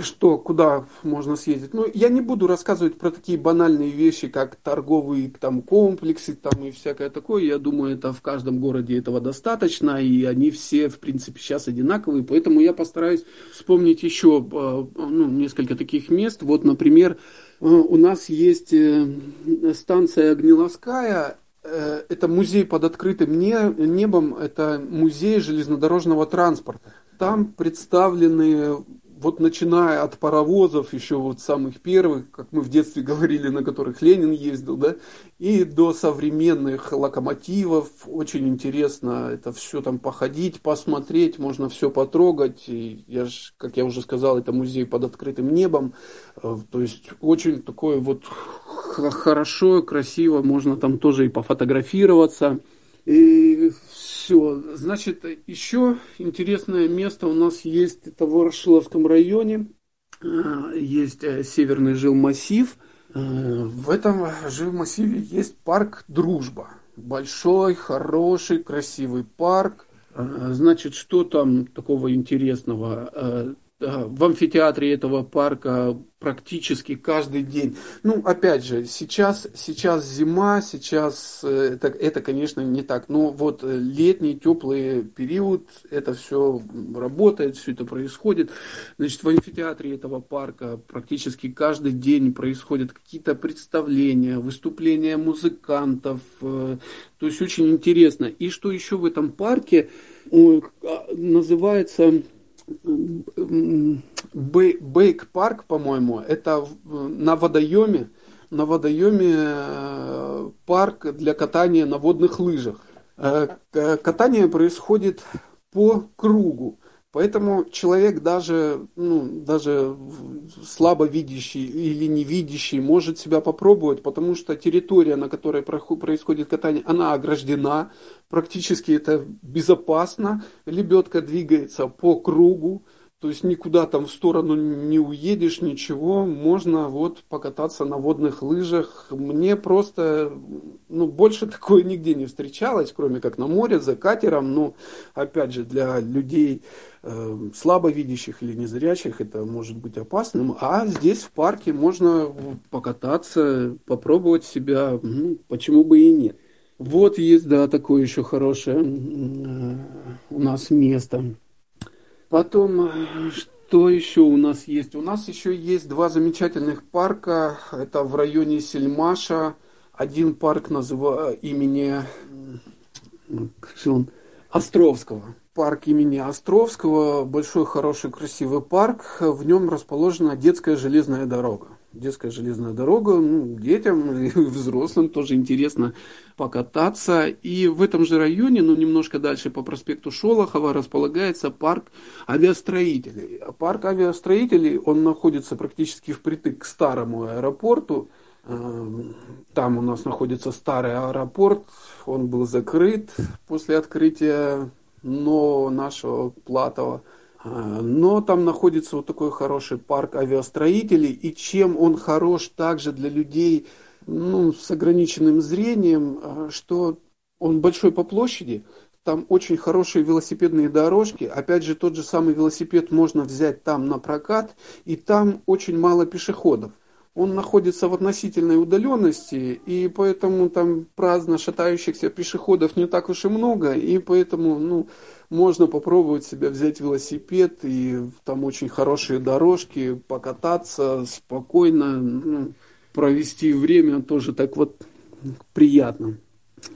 что, куда можно съездить. Ну, я не буду рассказывать про такие банальные вещи, как торговые там, комплексы там, и всякое такое. Я думаю, это в каждом городе этого достаточно, и они все, в принципе, сейчас одинаковые. Поэтому я постараюсь вспомнить еще э, ну, несколько таких мест. Вот, например, э, у нас есть э, станция Гниловская, это музей под открытым небом, это музей железнодорожного транспорта. Там представлены вот начиная от паровозов, еще вот самых первых, как мы в детстве говорили, на которых Ленин ездил, да, и до современных локомотивов, очень интересно это все там походить, посмотреть, можно все потрогать, и я ж, как я уже сказал, это музей под открытым небом, э, то есть очень такое вот хорошо, красиво, можно там тоже и пофотографироваться, и все. Значит, еще интересное место у нас есть, это в Ворошиловском районе. есть северный жилмассив. В этом жилмассиве есть парк «Дружба». Большой, хороший, красивый парк. Значит, что там такого интересного? В амфитеатре этого парка практически каждый день. Ну, опять же, сейчас, сейчас зима, сейчас э, это, это, конечно, не так. Но вот э, летний, теплый период, это все работает, все это происходит. Значит, в амфитеатре этого парка практически каждый день происходят какие-то представления, выступления музыкантов. Э, то есть очень интересно. И что еще в этом парке а, называется Бейк парк, по-моему, это на водоеме, на водоеме э, парк для катания на водных лыжах. Э, катание происходит по кругу. Поэтому человек даже, ну, даже слабо видящий или не видящий может себя попробовать, потому что территория, на которой происходит катание, она ограждена, практически это безопасно, лебедка двигается по кругу, то есть никуда там в сторону не уедешь, ничего. Можно вот покататься на водных лыжах. Мне просто, ну, больше [LAUGHS] такое нигде не встречалось, кроме как на море, за катером. Но, опять же, для людей э, слабовидящих или незрячих это может быть опасным. А здесь в парке можно покататься, попробовать себя. Ну, почему бы и нет. Вот есть, да, такое еще хорошее э, у нас место. Потом, э, что еще у нас есть? У нас еще есть два замечательных парка. Это в районе Сельмаша. Один парк называю имени как же он, Островского. Парк имени Островского. Большой, хороший, красивый парк. В нем расположена детская железная дорога детская железная дорога, ну, детям и [LAUGHS] взрослым тоже интересно покататься. И в этом же районе, ну, немножко дальше по проспекту Шолохова, располагается парк авиастроителей. Парк авиастроителей, он находится практически впритык к старому аэропорту. Эм, там у нас находится старый аэропорт, он был закрыт после открытия нового нашего Платова. Но там находится вот такой хороший парк авиастроителей, и чем он хорош также для людей ну, с ограниченным зрением, а, что он большой по площади, там очень хорошие велосипедные дорожки. Опять же, тот же самый велосипед можно взять там на прокат, и там очень мало пешеходов он находится в относительной удаленности, и поэтому там праздно шатающихся пешеходов не так уж и много, и поэтому ну, можно попробовать себя взять велосипед, и там очень хорошие дорожки, покататься спокойно, ну, провести время тоже так вот приятно.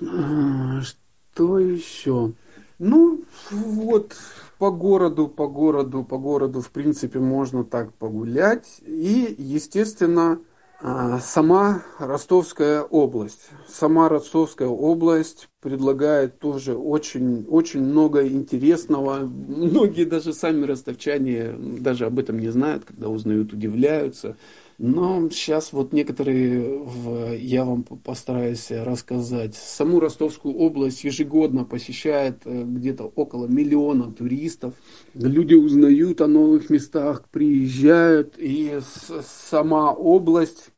А, что еще? Ну, вот, по городу, по городу, по городу, в принципе, можно так погулять. И, естественно, а, сама Ростовская область. Сама Ростовская область предлагает тоже очень, очень много интересного. Многие даже сами ростовчане даже об этом не знают, когда узнают, удивляются. Но сейчас вот некоторые, в, я вам постараюсь рассказать. Саму Ростовскую область ежегодно посещает э, где-то около миллиона туристов. Люди узнают о новых местах, приезжают, и сама область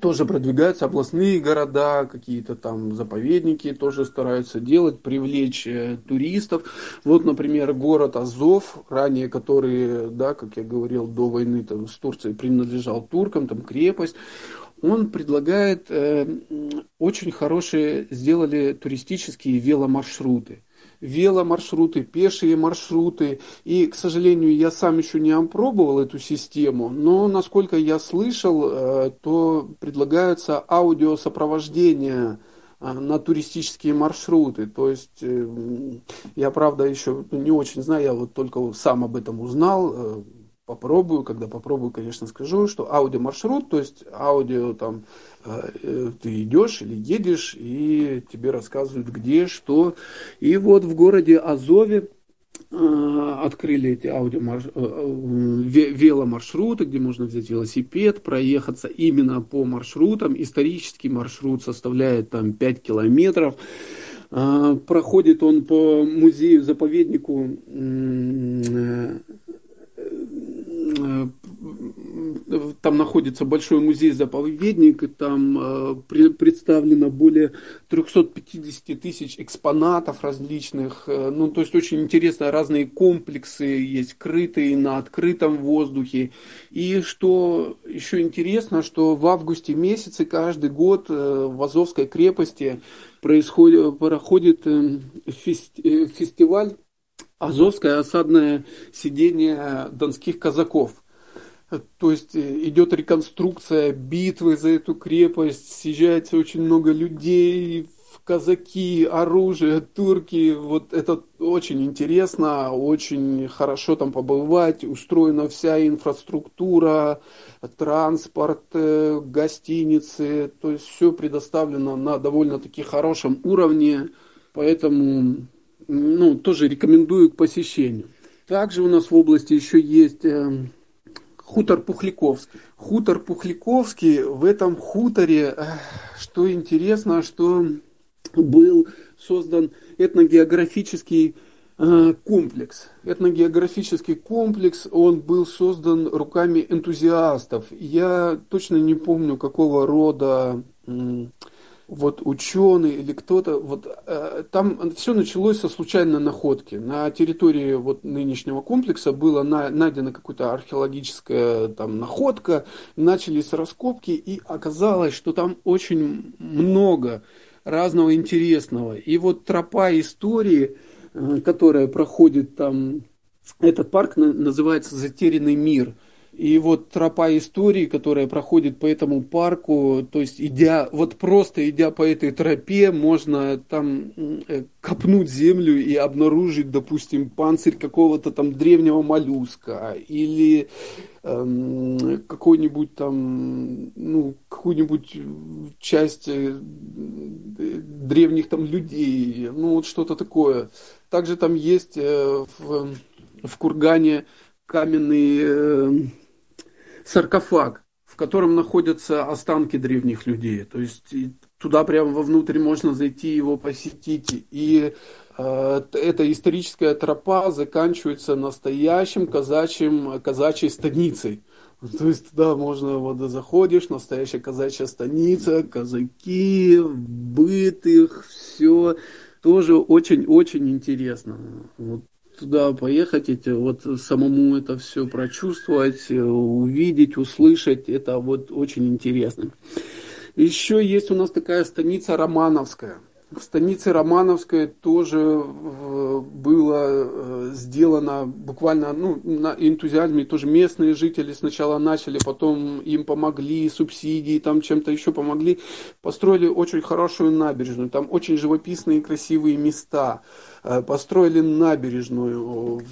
тоже продвигаются областные города, какие-то там заповедники тоже стараются делать, привлечь э, туристов. Вот, например, город Азов, ранее который, да, как я говорил, до войны там, с Турцией принадлежал туркам, там крепость, он предлагает э, очень хорошие, сделали туристические веломаршруты веломаршруты, пешие маршруты. И, к сожалению, я сам еще не опробовал эту систему, но, насколько я слышал, э, то предлагаются аудиосопровождения э, на туристические маршруты. То есть, э, я, правда, еще не очень знаю, я вот только сам об этом узнал, попробую, когда попробую, конечно, скажу, что аудиомаршрут, то есть аудио там ты идешь или едешь, и тебе рассказывают где, что. И вот в городе Азове э, открыли эти аудиомарш... Э, веломаршруты, где можно взять велосипед, проехаться именно по маршрутам. Исторический маршрут составляет там 5 километров. Проходит он по музею-заповеднику там находится большой музей-заповедник, и там э, представлено более 350 тысяч экспонатов различных. Э, ну, то есть очень интересно, разные комплексы есть, крытые на открытом воздухе. И что еще интересно, что в августе месяце каждый год э, в Азовской крепости происходит, проходит э, фести, фестиваль Азовское осадное сидение донских казаков. То есть э, идет реконструкция битвы за эту крепость, съезжается очень много людей, казаки, оружие, турки. Вот это очень интересно, очень хорошо там побывать. Устроена вся инфраструктура, транспорт, э, гостиницы. То есть все предоставлено на довольно-таки хорошем уровне. Поэтому ну, тоже рекомендую к посещению. Также у нас в области еще есть э, хутор Пухляковский. Хутор Пухляковский, в этом хуторе, что интересно, что был создан этногеографический э, комплекс. Этногеографический комплекс, он был создан руками энтузиастов. Я точно не помню, какого рода вот ученый или кто-то, вот э, там все началось со случайной находки. На территории вот нынешнего комплекса была на, найдена какая-то археологическая там находка, начались раскопки, и оказалось, что там очень много разного интересного. И вот тропа истории, э, которая проходит там, этот парк называется «Затерянный мир». И вот тропа истории, которая проходит по этому парку, то есть идя, вот просто идя по этой тропе, можно там э, копнуть землю и обнаружить, допустим, панцирь какого-то там древнего моллюска или эм, какой-нибудь там, ну, какую-нибудь часть э, древних там людей, ну, вот что-то такое. Также там есть э, в, в Кургане каменный саркофаг, в котором находятся останки древних людей. То есть туда прямо вовнутрь можно зайти, его посетить. И э, эта историческая тропа заканчивается настоящим казачьим, казачьей станицей. [LAUGHS] То есть туда можно, вот заходишь, настоящая казачья станица, казаки, быт их, все тоже очень-очень интересно. Вот туда поехать, эти, вот самому это все прочувствовать, э, увидеть, услышать, это вот очень интересно. Еще есть у нас такая станица Романовская. В станице Романовской тоже было э, сделано буквально ну, на энтузиазме, тоже местные жители сначала начали, потом им помогли, субсидии, там чем-то еще помогли, построили очень хорошую набережную, там очень живописные красивые места. Э, построили набережную,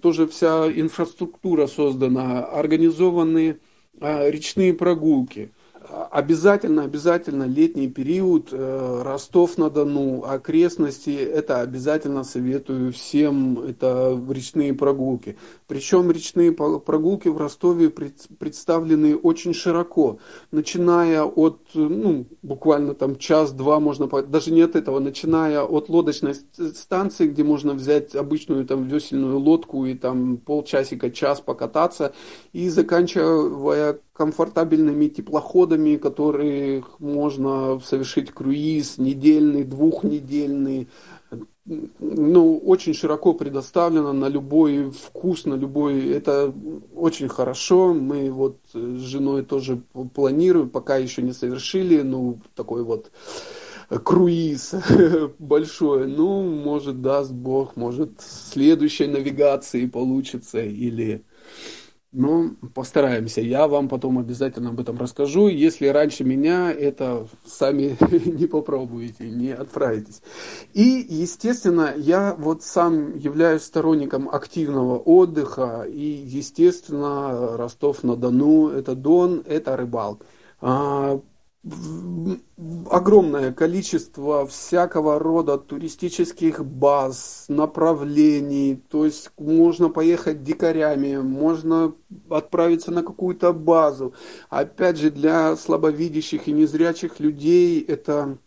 тоже вся инфраструктура создана, организованы э, речные прогулки – обязательно, обязательно летний период, э, Ростов-на-Дону, окрестности, это обязательно советую всем, это речные прогулки. Причем речные прогулки в Ростове представлены очень широко, начиная от, ну, буквально там час-два можно, даже не от этого, начиная от лодочной станции, где можно взять обычную там весельную лодку и там полчасика, час покататься, и заканчивая комфортабельными теплоходами, которых можно совершить круиз недельный, двухнедельный. Ну, очень широко предоставлено на любой вкус, на любой... Это очень хорошо. Мы вот с женой тоже планируем, пока еще не совершили, ну, такой вот круиз [LAUGHS] большой. Ну, может, даст Бог, может, следующей навигации получится или ну, постараемся. Я вам потом обязательно об этом расскажу. Если раньше меня, это сами [LAUGHS] не попробуете, не отправитесь. И, естественно, я вот сам являюсь сторонником активного отдыха. И, естественно, Ростов-на-Дону – это Дон, это рыбалка. Огромное количество всякого рода туристических баз, направлений. То есть можно поехать дикарями, можно отправиться на какую-то базу. Опять же, для слабовидящих и незрячих людей это,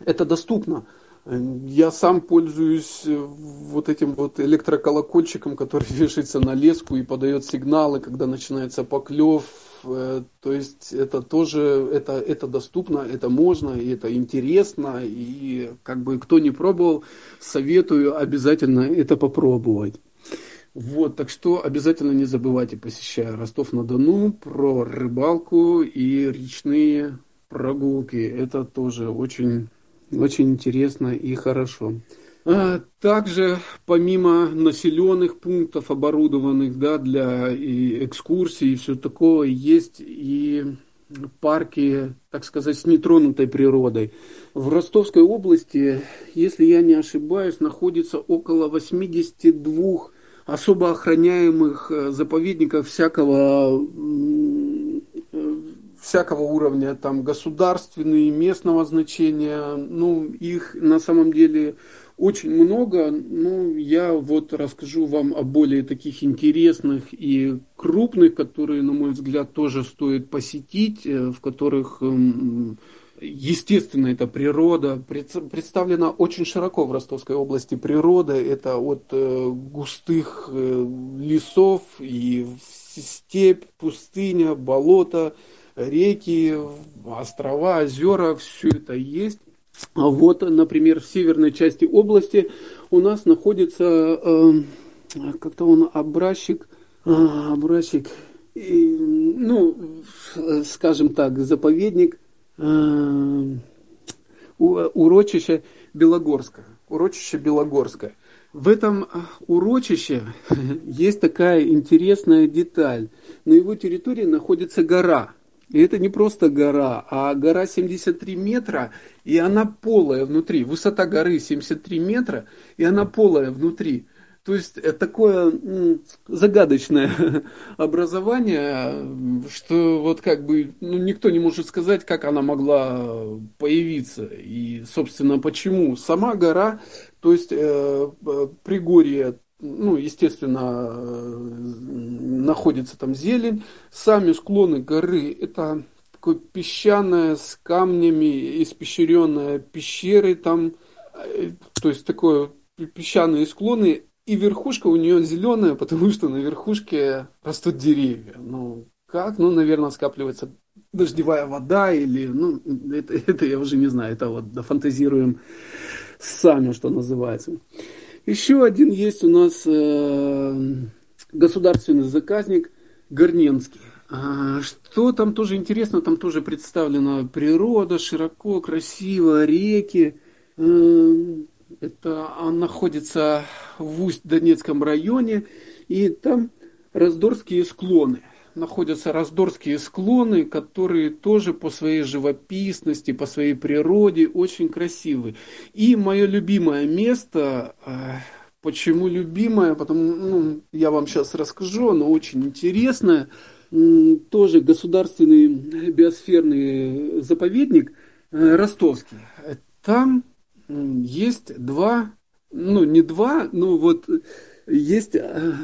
это доступно. Я сам пользуюсь вот этим вот электроколокольчиком, который [LAUGHS] вешается на леску и подает сигналы, когда начинается поклев, то есть это тоже, это, это доступно, это можно, и это интересно, и как бы кто не пробовал, советую обязательно это попробовать. Вот, так что обязательно не забывайте, посещая Ростов-на-Дону, про рыбалку и речные прогулки. Это тоже очень, очень интересно и хорошо. А также помимо населенных пунктов, оборудованных да, для и экскурсий и все такое, есть и парки, так сказать, с нетронутой природой. В Ростовской области, если я не ошибаюсь, находится около 82 особо охраняемых э, заповедников всякого всякого уровня, там государственные, местного значения, ну, их на самом деле очень много. Ну, я вот расскажу вам о более таких интересных и крупных, которые, на мой взгляд, тоже стоит посетить, э, в которых эм, естественно, это природа. Представлена очень широко в Ростовской области природа. Это от э, густых э, лесов и степь, пустыня, болото, реки, острова, озера, все это есть. А вот, например, в северной части области у нас находится, э, как-то он образчик, э, образчик, и, ну, скажем так, заповедник э, урочище Белогорское. Урочище Белогорское. В этом урочище [LAUGHS] есть такая интересная деталь. На его территории находится гора – и это не просто гора, а гора 73 метра, и она полая внутри. Высота горы 73 метра, и она полая внутри. То есть это такое загадочное [LAUGHS] образование, что вот как бы ну, никто не может сказать, как она могла появиться и, собственно, почему. Сама гора, то есть э, Пригорье ну, естественно, э, находится там зелень. Сами склоны горы – это такое песчаное с камнями, испещренное пещеры там, э, то есть такое песчаные склоны, и верхушка у нее зеленая, потому что на верхушке растут деревья. Ну, как? Ну, наверное, скапливается дождевая вода или, ну, это, это я уже не знаю, это вот дофантазируем сами, что называется. Еще один есть у нас э, государственный заказник Горненский. А, что там тоже интересно, там тоже представлена природа, широко, красиво, реки. Э, это он находится в Усть-Донецком районе, и там раздорские склоны находятся раздорские склоны, которые тоже по своей живописности, по своей природе очень красивы. И мое любимое место, э, почему любимое, потому ну, я вам сейчас расскажу, оно очень интересное. Тоже государственный биосферный заповедник э, ростовский. Там есть два, ну не два, но вот есть э,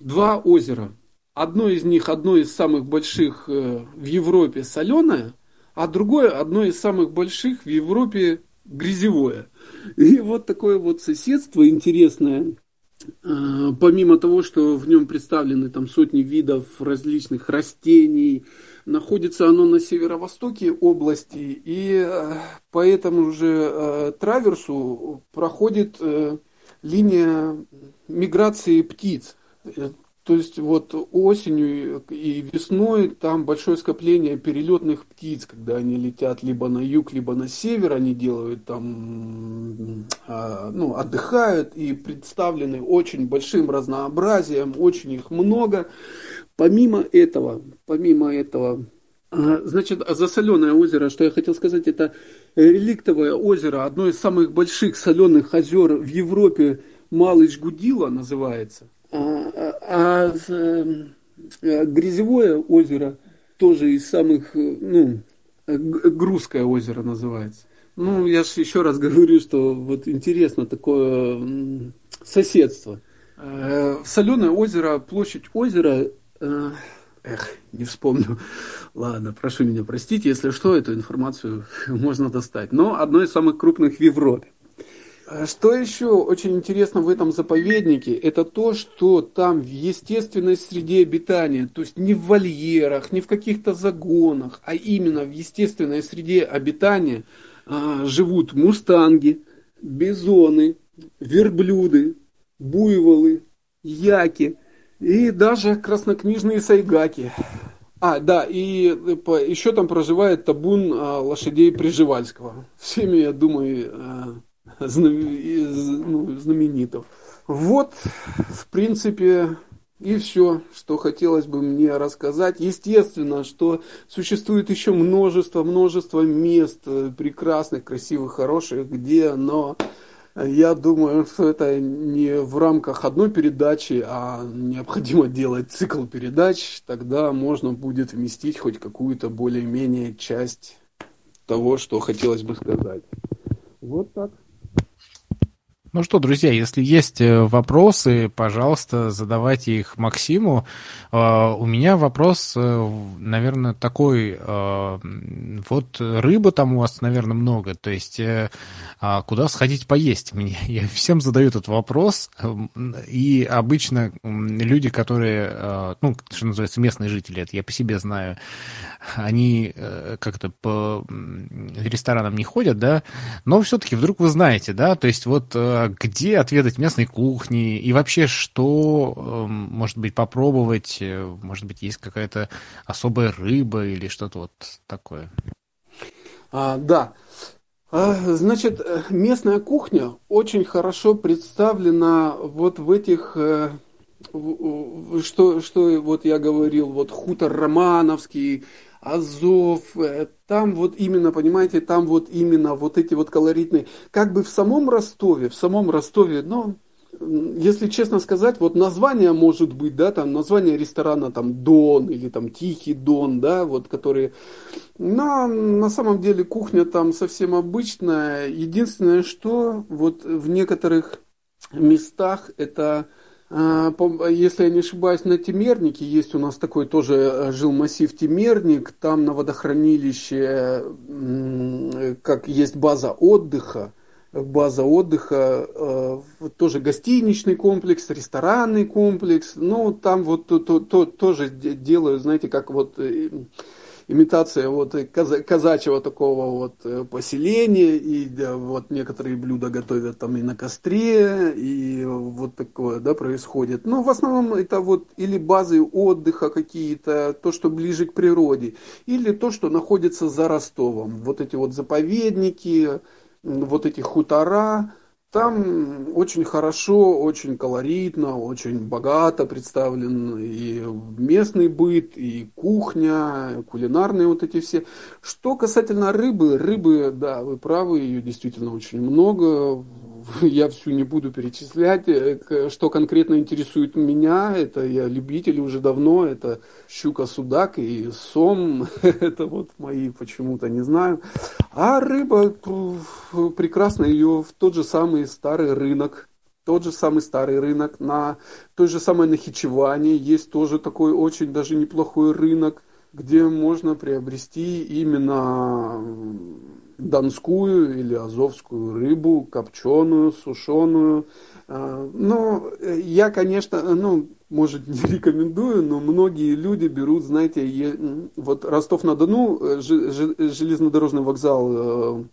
два озера Одно из них, одно из самых больших э, в Европе соленое, а другое, одно из самых больших в Европе грязевое. И вот такое вот соседство интересное, э, помимо того, что в нем представлены там сотни видов различных растений, находится оно на северо-востоке области, и э, по этому же траверсу проходит линия миграции птиц. То есть вот осенью и весной там большое скопление перелетных птиц, когда они летят либо на юг, либо на север, они делают там, а, ну, отдыхают и представлены очень большим разнообразием, очень их много. Помимо этого, помимо этого, а, Значит, засоленное озеро, что я хотел сказать, это реликтовое озеро, одно из самых больших соленых озер в Европе, Малыч Гудила называется. А, а, а Грязевое озеро тоже из самых, ну, Грузское озеро называется. Ну, я же еще раз говорю, что вот интересно такое соседство. Э, Соленое озеро, площадь озера, э, эх, не вспомню. Ладно, прошу меня простить, если что, эту информацию [LAUGHS] можно достать. Но одно из самых крупных в Европе. Что еще очень интересно в этом заповеднике, это то, что там в естественной среде обитания, то есть не в вольерах, не в каких-то загонах, а именно в естественной среде обитания а, живут мустанги, бизоны, верблюды, буйволы, яки и даже краснокнижные сайгаки. А, да, и еще там проживает табун лошадей Приживальского. Всеми, я думаю, знаменитов. Вот, в принципе, и все, что хотелось бы мне рассказать. Естественно, что существует еще множество, множество мест э, прекрасных, красивых, хороших, где, но я думаю, что это не в рамках одной передачи, а необходимо делать цикл передач. Тогда можно будет вместить хоть какую-то более-менее часть того, что хотелось бы сказать. Вот так. Ну что, друзья, если есть э, вопросы, пожалуйста, задавайте их Максиму. А, у меня вопрос, э, наверное, такой. Вот рыбы там у вас, наверное, много. То есть э, а куда сходить поесть? [LAUGHS] Мне, я всем задаю этот вопрос. И обычно люди, которые, ну, что называется, местные жители, это я по себе знаю, они как-то по ресторанам не ходят, да, но все-таки вдруг вы знаете, да, то есть вот где отведать местной кухни и вообще что, эм, может быть, попробовать, э, может быть, есть какая-то особая рыба или что-то вот такое. А, да. А, значит, э, местная кухня очень хорошо представлена вот в этих э, что, что вот я говорил, вот хутор Романовский, Азов, э, там вот именно, понимаете, там вот именно вот эти вот колоритные, как бы в самом Ростове, в самом Ростове, но если честно сказать, вот название может быть, да, там название ресторана там Дон или там Тихий Дон, да, вот которые, но на самом деле кухня там совсем обычная. Единственное, что вот в некоторых местах это если я не ошибаюсь, на Темернике есть у нас такой тоже э, жил массив Темерник, там на водохранилище, как есть база отдыха, база отдыха, э, тоже гостиничный комплекс, ресторанный комплекс, ну там вот то, то, то, тоже делают, знаете, как вот э, имитация вот казачьего такого вот э, поселения, и вот некоторые блюда готовят там и на костре, и вот такое, да, происходит. Но в основном это вот или базы отдыха какие-то, то, что ближе к природе, или то, что находится за Ростовом. Вот эти вот заповедники, вот эти хутора, там очень хорошо, очень колоритно, очень богато представлен и местный быт, и кухня, кулинарные вот эти все. Что касательно рыбы, рыбы, да, вы правы, ее действительно очень много [LAUGHS] я всю не буду перечислять. Э, что конкретно интересует меня, это я любитель уже давно, это щука, судак и сом. [LAUGHS] это вот мои почему-то, не знаю. А рыба, прекрасно ее в тот же самый старый рынок, тот же самый старый рынок, на той же самой Нахичеване есть тоже такой очень даже неплохой рынок, где можно приобрести именно донскую или азовскую рыбу, копченую, сушеную. А, но э, я, конечно, ну, может, не [LAUGHS] рекомендую, но многие люди берут, знаете, вот Ростов-на-Дону, э, железнодорожный вокзал э,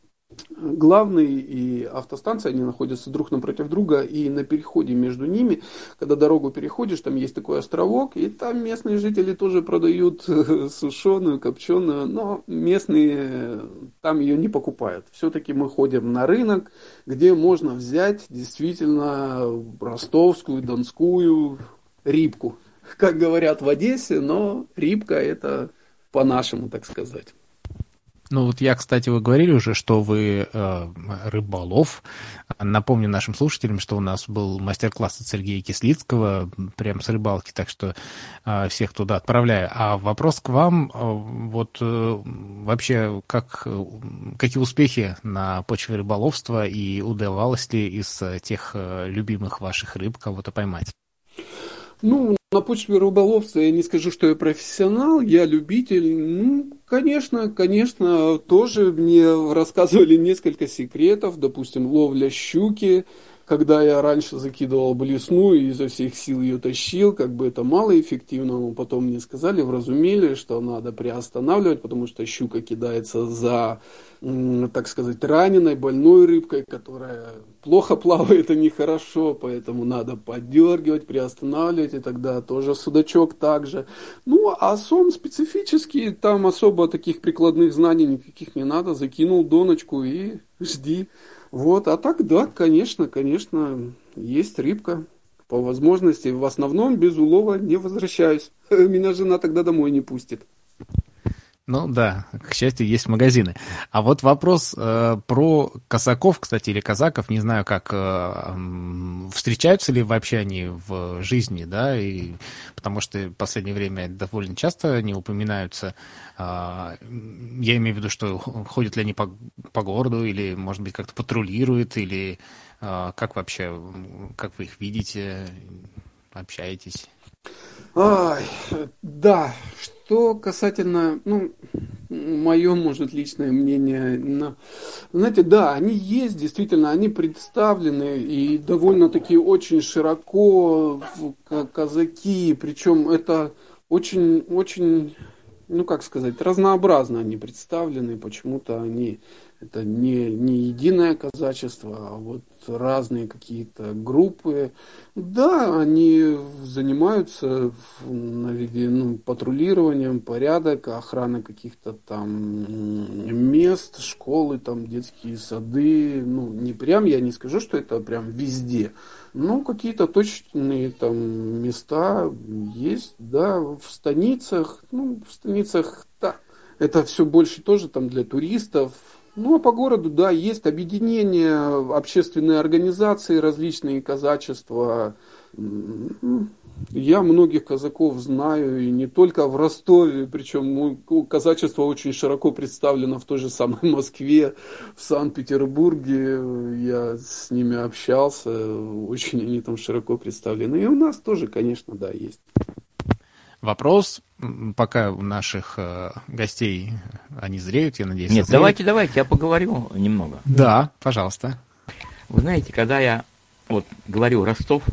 главный и автостанция, они находятся друг напротив друга, и на переходе между ними, когда дорогу переходишь, там есть такой островок, и там местные жители тоже продают сушеную, копченую, но местные там ее не покупают. Все-таки мы ходим на рынок, где можно взять действительно ростовскую, донскую рибку. Как говорят в Одессе, но рибка это по-нашему, так сказать. Ну вот я, кстати, вы говорили уже, что вы э, рыболов. Напомню нашим слушателям, что у нас был мастер-класс от Сергея Кислицкого, прям с рыбалки, так что э, всех туда отправляю. А вопрос к вам, э, вот э, вообще, как, какие успехи на почве рыболовства и удавалось ли из тех э, любимых ваших рыб кого-то поймать? Ну, На почве рыболовства я не скажу, что я профессионал, я любитель. Ну, конечно, конечно, тоже мне рассказывали несколько секретов, допустим, ловля щуки, когда я раньше закидывал блесну и изо всех сил ее тащил, как бы это малоэффективно, но потом мне сказали, вразумели, что надо приостанавливать, потому что щука кидается за, так сказать, раненой, больной рыбкой, которая плохо плавает и нехорошо, поэтому надо поддергивать, приостанавливать, и тогда тоже судачок также. Ну, а сон специфический, там особо таких прикладных знаний никаких не надо, закинул доночку и жди. Вот, а так, да, конечно, конечно, есть рыбка. По возможности, в основном без улова не возвращаюсь. [LAUGHS] Меня жена тогда домой не пустит. Ну да, к счастью, есть магазины. А вот вопрос э, про казаков, кстати, или казаков, не знаю, как э, встречаются ли вообще они в жизни, да, и потому что в последнее время довольно часто они упоминаются. Э, я имею в виду, что ходят ли они по, по городу, или, может быть, как-то патрулируют, или э, как вообще, как вы их видите, общаетесь? Ай, да, что касательно, ну, мое, может, личное мнение, но, знаете, да, они есть, действительно, они представлены и довольно-таки очень широко казаки, причем это очень, очень, ну, как сказать, разнообразно они представлены, почему-то они это не, не единое казачество, а вот разные какие-то группы. Да, они занимаются ну, патрулированием, порядок, охраной каких-то там мест, школы, там детские сады. Ну, не прям, я не скажу, что это прям везде. Но какие-то точные там места есть, да, в станицах. Ну, в станицах, да, это все больше тоже там для туристов, ну, а по городу, да, есть объединения, общественные организации, различные казачества. Я многих казаков знаю, и не только в Ростове, причем казачество очень широко представлено в той же самой Москве, в Санкт-Петербурге. Я с ними общался, очень они там широко представлены. И у нас тоже, конечно, да, есть вопрос, пока у наших э, гостей они зреют, я надеюсь. Нет, давайте, давайте, я поговорю немного. Да, пожалуйста. Вы знаете, когда я вот говорю Ростов,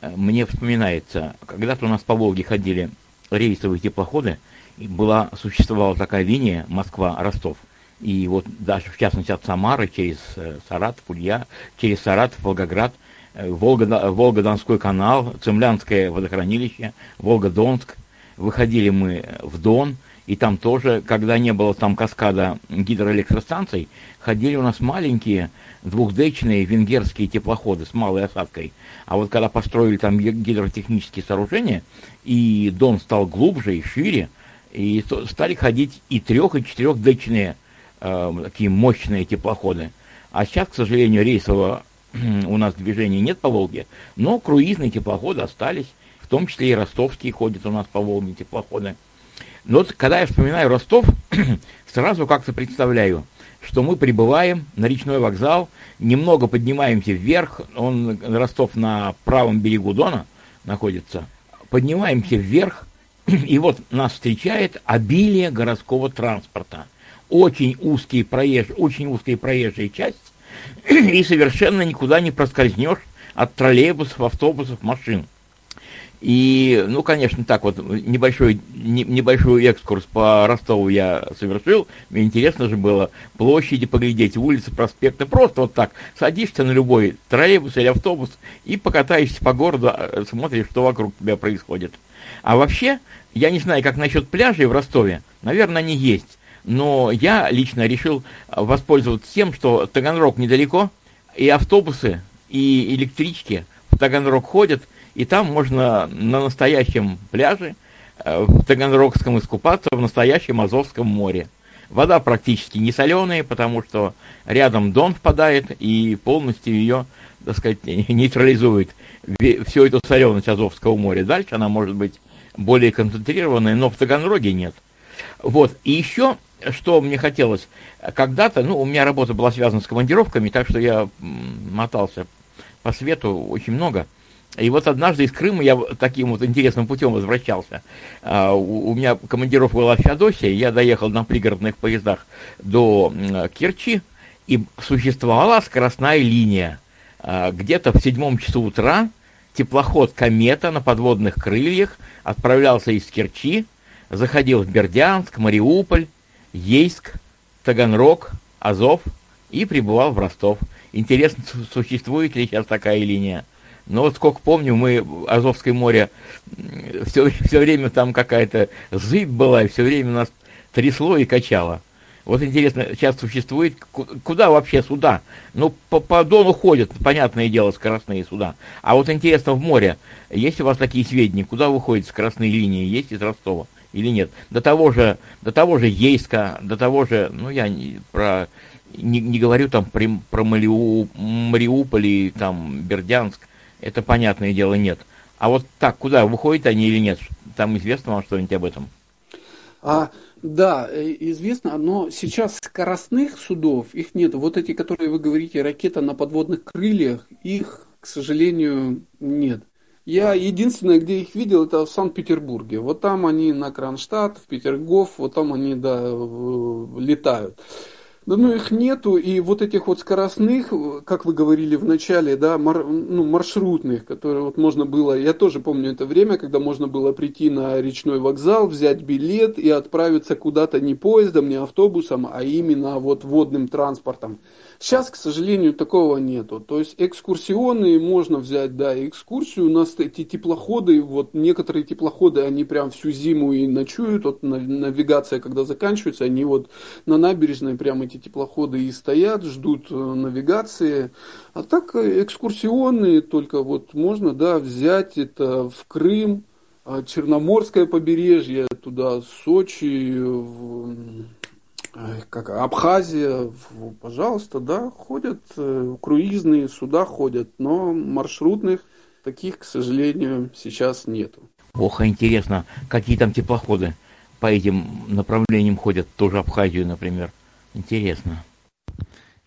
э, мне вспоминается, когда-то у нас по Волге ходили рейсовые теплоходы, и была, существовала такая линия Москва-Ростов. И вот даже, в частности, от Самары через э, Саратов, Улья, через Саратов, Волгоград, Волга, Волга-Донской канал, Цемлянское водохранилище, Волга-Донск – выходили мы в Дон, и там тоже, когда не было там каскада гидроэлектростанций, ходили у нас маленькие двухдечные венгерские теплоходы с малой осадкой. А вот когда построили там гидротехнические сооружения, и Дон стал глубже и шире, и стали ходить и трех, и четырехдечные э, такие мощные теплоходы. А сейчас, к сожалению, рейсового [CLEARS THROAT] у нас движения нет по Волге, но круизные теплоходы остались в том числе и ростовские ходят у нас по Волге теплоходы. Но вот когда я вспоминаю Ростов, [CLEARS THROAT] сразу как-то представляю, что мы прибываем на речной вокзал, немного поднимаемся вверх, он, Ростов на правом берегу Дона находится, поднимаемся вверх, [CLEARS THROAT] и вот нас встречает обилие городского транспорта. Очень узкие проезж... очень узкая проезжая часть, [CLEARS THROAT] и совершенно никуда не проскользнешь от троллейбусов, автобусов, машин. И, ну, конечно, так вот, небольшой, не, небольшой экскурс по Ростову я совершил. Мне интересно же было площади поглядеть, улицы, проспекты. Просто вот так садишься на любой троллейбус или автобус и покатаешься по городу, а, смотришь, что вокруг тебя происходит. А вообще, я не знаю, как насчет пляжей в Ростове. Наверное, они есть. Но я лично решил воспользоваться тем, что Таганрог недалеко, и автобусы, и электрички в Таганрог ходят – и там можно на настоящем пляже э, в Таганрогском искупаться в настоящем Азовском море. Вода практически не соленая, потому что рядом Дон впадает и полностью ее, так сказать, нейтрализует всю эту соленость Азовского моря. Дальше она может быть более концентрированная, но в Таганроге нет. Вот, и еще, что мне хотелось, когда-то, ну, у меня работа была связана с командировками, так что я мотался по свету очень много – И вот однажды из Крыма я таким вот интересным путем возвращался. А, у меня командировка была в Феодосии, я доехал на пригородных поездах до Керчи, и существовала скоростная линия. А, где-то в седьмом часу утра теплоход «Комета» на подводных крыльях отправлялся из Керчи, заходил в Бердянск, Мариуполь, Ейск, Таганрог, Азов и прибывал в Ростов. Интересно, существует ли сейчас такая линия? Но вот сколько помню, мы Азовское море, все, все время там какая-то зыбь была, и все время нас трясло и качало. Вот интересно, сейчас существует, куда вообще суда? Ну, по, по Дону ходят, понятное дело, скоростные суда. А вот интересно, в море, есть у вас такие сведения, куда выходят скоростные линии, есть из Ростова или нет? До того же, до того же Ейска, до того же, ну, я не, про, не, не говорю там про, про Мариу, Мариуполь и там Бердянск, это понятное дело нет. А вот так, куда выходят они или нет? Там известно вам что-нибудь об этом? А, да, э, известно, но сейчас скоростных судов, их нет. Вот эти, которые вы говорите, ракета на подводных крыльях, их, к сожалению, нет. Я единственное, где их видел, это в Санкт-Петербурге. Вот там они на Кронштадт, в Петергоф, вот там они, да, летают. Да ну их нету, и вот этих вот скоростных, как вы говорили в начале, да, мар, ну, маршрутных, которые вот можно было, я тоже помню это время, когда можно было прийти на речной вокзал, взять билет и отправиться куда-то не поездом, не автобусом, а именно вот водным транспортом. Сейчас, к сожалению, такого нету. То есть экскурсионные можно взять, да, экскурсию. У нас эти теплоходы, вот некоторые теплоходы, они прям всю зиму и ночуют. Вот навигация, когда заканчивается, они вот на набережной прям эти теплоходы и стоят, ждут э, навигации. А так э, экскурсионные только вот можно, да, взять это в Крым, а Черноморское побережье, туда Сочи, в как Абхазия, пожалуйста, да, ходят, э, круизные суда ходят, но маршрутных таких, к сожалению, сейчас нету. Ох, интересно, какие там теплоходы по этим направлениям ходят, тоже Абхазию, например. Интересно.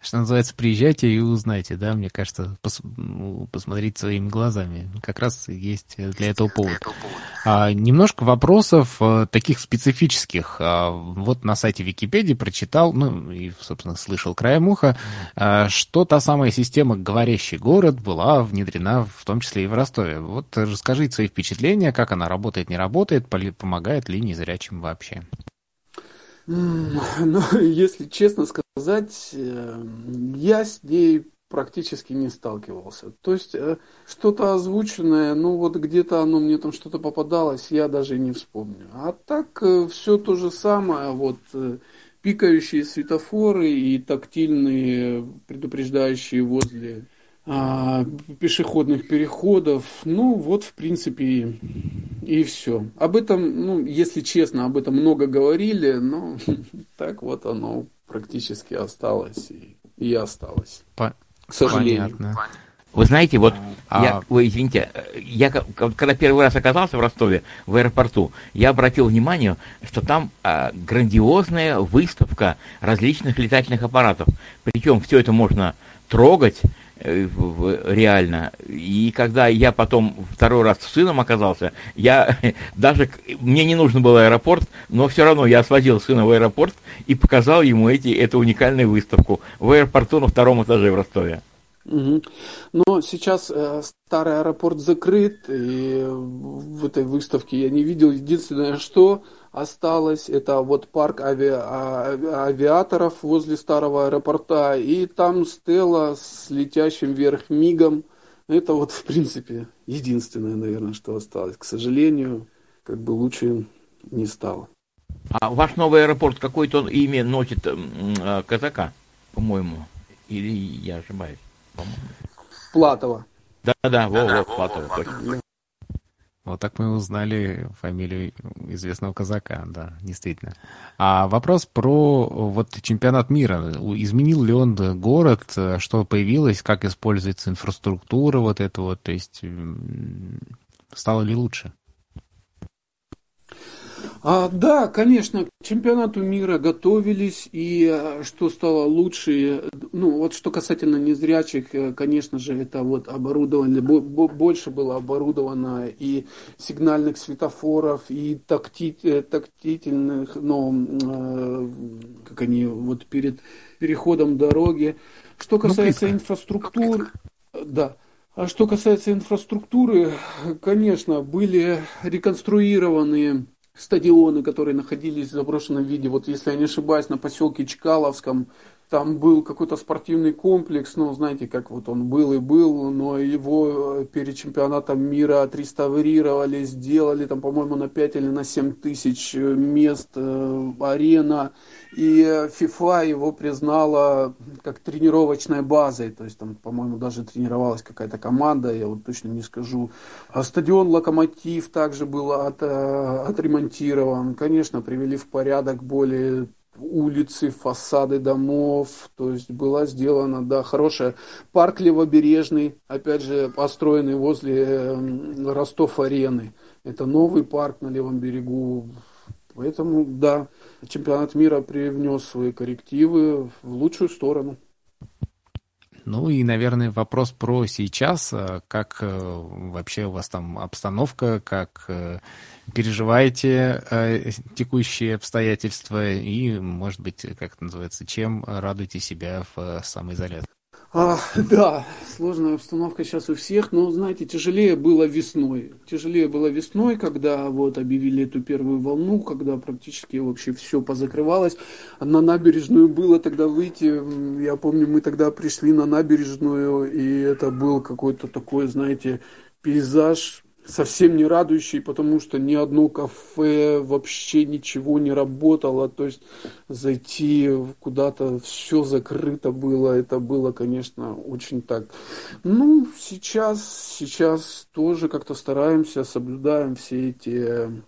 Что называется, приезжайте и узнайте, да, мне кажется, пос, ну, посмотреть своими глазами. Как раз есть для этого повод. А, немножко вопросов а, таких специфических. А, вот на сайте Википедии прочитал, ну и, собственно, слышал краем уха, а, что та самая система «Говорящий город» была внедрена в том числе и в Ростове. Вот расскажите свои впечатления, как она работает, не работает, помогает ли незрячим вообще. Ну, [LAUGHS] если честно сказать, э, я с ней практически не сталкивался. То есть э, что-то озвученное, ну вот где-то оно мне там что-то попадалось, я даже не вспомню. А так э, все то же самое, вот пикающие светофоры и тактильные предупреждающие возле пешеходных переходов. Ну, вот, в принципе, и все. Об этом, ну, если честно, об этом много говорили, но [LAUGHS] так вот оно практически осталось и, и осталось. По... К сожалению. Понятно. Вы знаете, вот а... я, вы извините, я когда первый раз оказался в Ростове, в аэропорту, я обратил внимание, что там а, грандиозная выставка различных летательных аппаратов. Причем все это можно трогать, Э, реально. И когда я потом второй раз с сыном оказался, я [LAUGHS] даже, мне не нужен был аэропорт, но все равно я свозил сына в аэропорт и показал ему эти, эту уникальную выставку в аэропорту на втором этаже в Ростове. Угу. Но сейчас э, старый аэропорт закрыт, и в этой выставке я не видел. Единственное, что осталось, это вот парк ави... А, авиаторов возле старого аэропорта, и там стела с летящим вверх мигом. Это вот, в принципе, единственное, наверное, что осталось. К сожалению, как бы лучше не стало. А ваш новый аэропорт какое-то имя носит э, казака, по-моему? Или я ошибаюсь? Платова. Да-да, во, во, Платова, точно. Вот так мы узнали фамилию известного казака, да, действительно. А вопрос про вот чемпионат мира. Изменил ли он город, что появилось, как используется инфраструктура вот это вот, то есть стало ли лучше? А, да, конечно, к чемпионату мира готовились, и а, что стало лучше, ну вот что касательно незрячих, э, конечно же, это вот оборудование, больше было оборудовано и сигнальных светофоров, и такти, э, тактительных, но э, как они вот перед переходом дороги. Что ну, касается ну, инфраструктуры, да, а что касается инфраструктуры, конечно, были реконструированы стадионы, которые находились в заброшенном виде. Вот если я не ошибаюсь, на поселке Чкаловском там был какой-то спортивный комплекс, ну, знаете, как вот он был и был, но его э, перед чемпионатом мира отреставрировали, сделали там, по-моему, на 5 или на 7 тысяч э, мест э, арена, и FIFA его признала как тренировочной базой, то есть там, по-моему, даже тренировалась какая-то команда, я вот точно не скажу. А стадион «Локомотив» также был от, отремонтирован, конечно, привели в порядок более улицы, фасады домов, то есть была сделана, да, хорошая. Парк Левобережный, опять же, построенный возле эм, Ростов-арены. Это новый парк на левом берегу. Поэтому, да, чемпионат мира привнес свои коррективы в лучшую сторону. Ну и, наверное, вопрос про сейчас. Э, как э, вообще у вас там обстановка, как э, переживаете текущие обстоятельства и, может быть, как это называется, чем радуете себя в самоизоляции? А, да, сложная обстановка сейчас у всех, но, знаете, тяжелее было весной. Тяжелее было весной, когда вот объявили эту первую волну, когда практически вообще все позакрывалось. На набережную было тогда выйти, я помню, мы тогда пришли на набережную, и это был какой-то такой, знаете, пейзаж совсем не радующий, потому что ни одно кафе вообще ничего не работало. То есть зайти куда-то, все закрыто было. Это было, конечно, очень так. Ну, сейчас, сейчас тоже как-то стараемся, соблюдаем все эти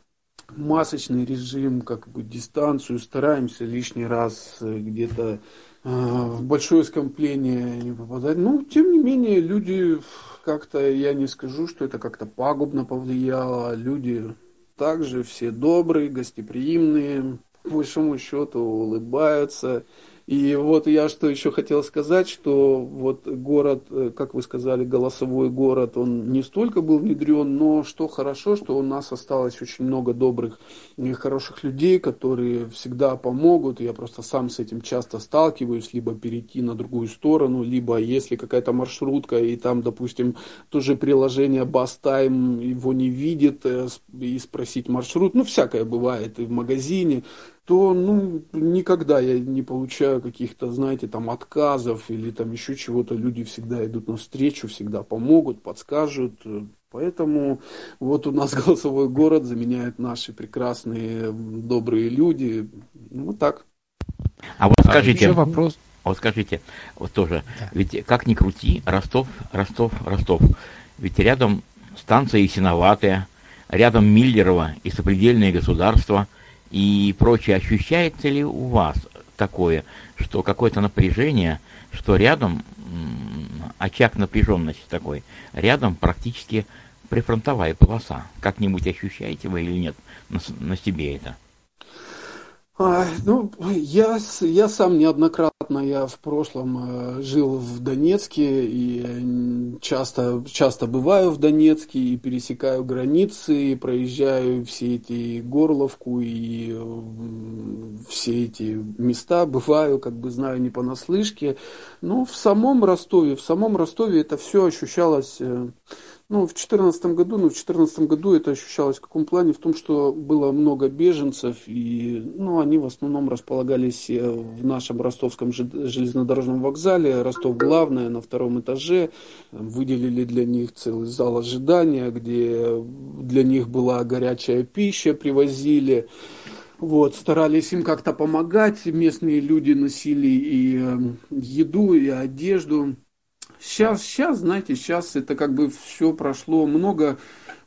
масочный режим, как бы дистанцию, стараемся лишний раз где-то э, в большое скопление не попадать. Ну, тем не менее, люди как-то, я не скажу, что это как-то пагубно повлияло. Люди также все добрые, гостеприимные, по большому счету улыбаются. И вот я что еще хотел сказать, что вот город, э, как вы сказали, голосовой город, он не столько был внедрен, но что хорошо, что у нас осталось очень много добрых и хороших людей, которые всегда помогут. Я просто сам с этим часто сталкиваюсь, либо перейти на другую сторону, либо если какая-то маршрутка, и там, допустим, тоже приложение Бастайм его не видит, э, и спросить маршрут, ну, всякое бывает и в магазине, то ну, никогда я не получаю каких-то, знаете, там отказов или там еще чего-то. Люди всегда идут навстречу, всегда помогут, подскажут. Поэтому вот у нас [LAUGHS] голосовой город заменяют наши прекрасные, добрые люди. Ну, вот так. А вот скажите, а вопрос. Вот скажите, вот тоже, да. ведь как ни крути, Ростов, Ростов, Ростов. Ведь рядом станция Ясиноватая, рядом Миллерово и сопредельные государства – и прочее, ощущается ли у вас такое, что какое-то напряжение, что рядом, очаг напряженности такой, рядом практически прифронтовая полоса. Как-нибудь ощущаете вы или нет на, на себе это? А, ну, я, я сам неоднократно, я в прошлом э, жил в Донецке и часто, часто бываю в Донецке и пересекаю границы, и проезжаю все эти Горловку и все эти места, бываю, как бы знаю не понаслышке. Но в самом Ростове, в самом Ростове это все ощущалось э, ну, в 2014 году, ну, в 2014 году это ощущалось в каком плане? В том, что было много беженцев, и, ну, они в основном располагались э, в нашем ростовском железнодорожном вокзале. Ростов главное, на втором этаже. Выделили для них целый зал ожидания, где для них была горячая пища, привозили. Вот, старались им как-то помогать. Местные люди носили и э, еду, и одежду. Сейчас, сейчас, знаете, сейчас это как бы все прошло, много,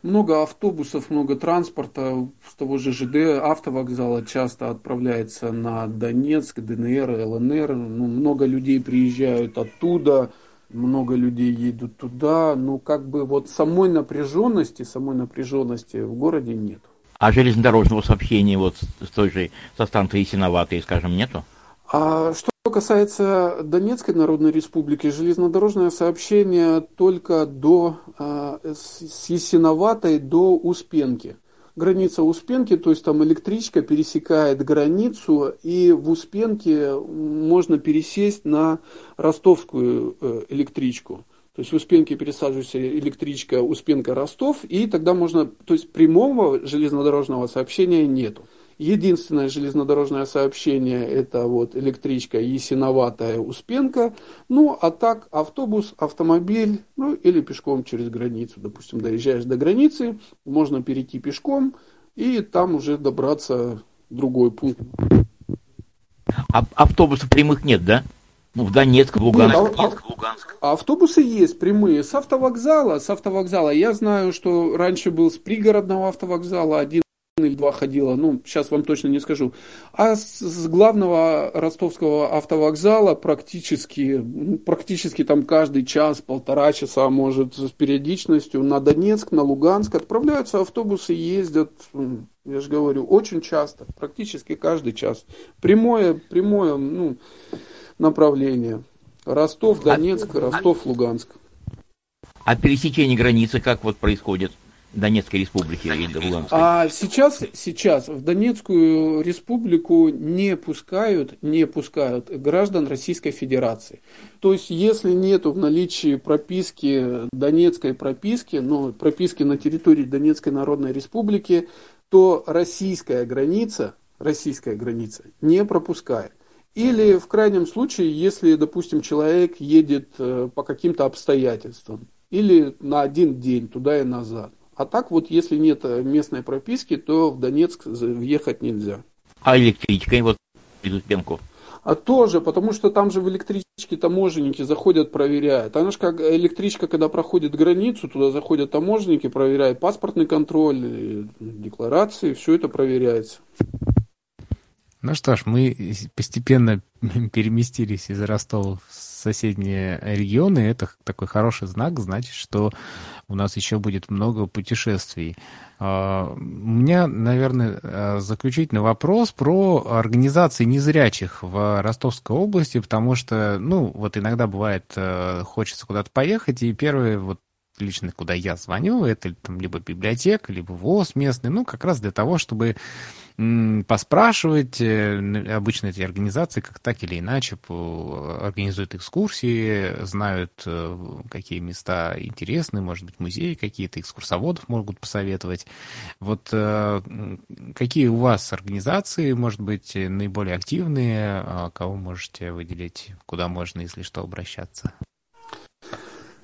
много автобусов, много транспорта с того же ЖД, автовокзала часто отправляется на Донецк, ДНР, ЛНР, ну, много людей приезжают оттуда, много людей едут туда, но как бы вот самой напряженности, самой напряженности в городе нет. А железнодорожного сообщения вот с той же, со станции Синоватой, скажем, нету? А что касается Донецкой Народной Республики, железнодорожное сообщение только до, а, с Ясиноватой до Успенки. Граница Успенки, то есть там электричка пересекает границу, и в Успенке можно пересесть на ростовскую э, электричку. То есть в Успенке пересаживается электричка Успенка-Ростов, и тогда можно, то есть прямого железнодорожного сообщения нету. Единственное железнодорожное сообщение это вот электричка Есиноватая Успенка, ну а так автобус, автомобиль, ну или пешком через границу. Допустим, доезжаешь до границы, можно перейти пешком и там уже добраться в другой пункт. А автобусов прямых нет, да? Ну, в Донецк, в Луганск. Нет, Донецк, в Луганск. Автобусы есть прямые с автовокзала, с автовокзала. Я знаю, что раньше был с пригородного автовокзала один или два ходила, ну, сейчас вам точно не скажу. А с, с главного ростовского автовокзала практически, ну, практически там каждый час, полтора часа, может, с периодичностью на Донецк, на Луганск отправляются автобусы, ездят, я же говорю, очень часто, практически каждый час. Прямое, прямое, ну, направление. Ростов, а Донецк, Ростов, Луганск. А пересечение границы как вот происходит? Донецкой республики или Луганской? А сейчас, сейчас в Донецкую республику не пускают, не пускают граждан Российской Федерации. То есть, если нету в наличии прописки, донецкой прописки, но прописки на территории Донецкой Народной Республики, то российская граница, российская граница не пропускает. Или в крайнем случае, если, допустим, человек едет э, по каким-то обстоятельствам, или на один день туда и назад. А так вот, если нет э, местной прописки, то в Донецк въехать нельзя. А электричкой вот идут пенку? А тоже, потому что там же в электричке таможенники заходят, проверяют. Она же как электричка, когда проходит границу, туда заходят таможенники, проверяют паспортный контроль, э, декларации, все это проверяется. Ну что ж, мы постепенно [LAUGHS] переместились из Ростова в соседние регионы. Это такой хороший знак, значит, что у нас еще будет много путешествий. А, у меня, наверное, а, заключительный вопрос про организации незрячих в Ростовской области, потому что, ну, вот иногда бывает, э, хочется куда-то поехать, и первое вот лично куда я звоню, это там либо библиотека, либо ВОЗ местный, ну, как раз для того, чтобы поспрашивать. Э, обычно эти организации как так или иначе организуют экскурсии, знают, э, какие места интересны, может быть, музеи какие-то, экскурсоводов могут посоветовать. Вот э, какие у вас организации, может быть, наиболее активные, а кого можете выделить, куда можно, если что, обращаться?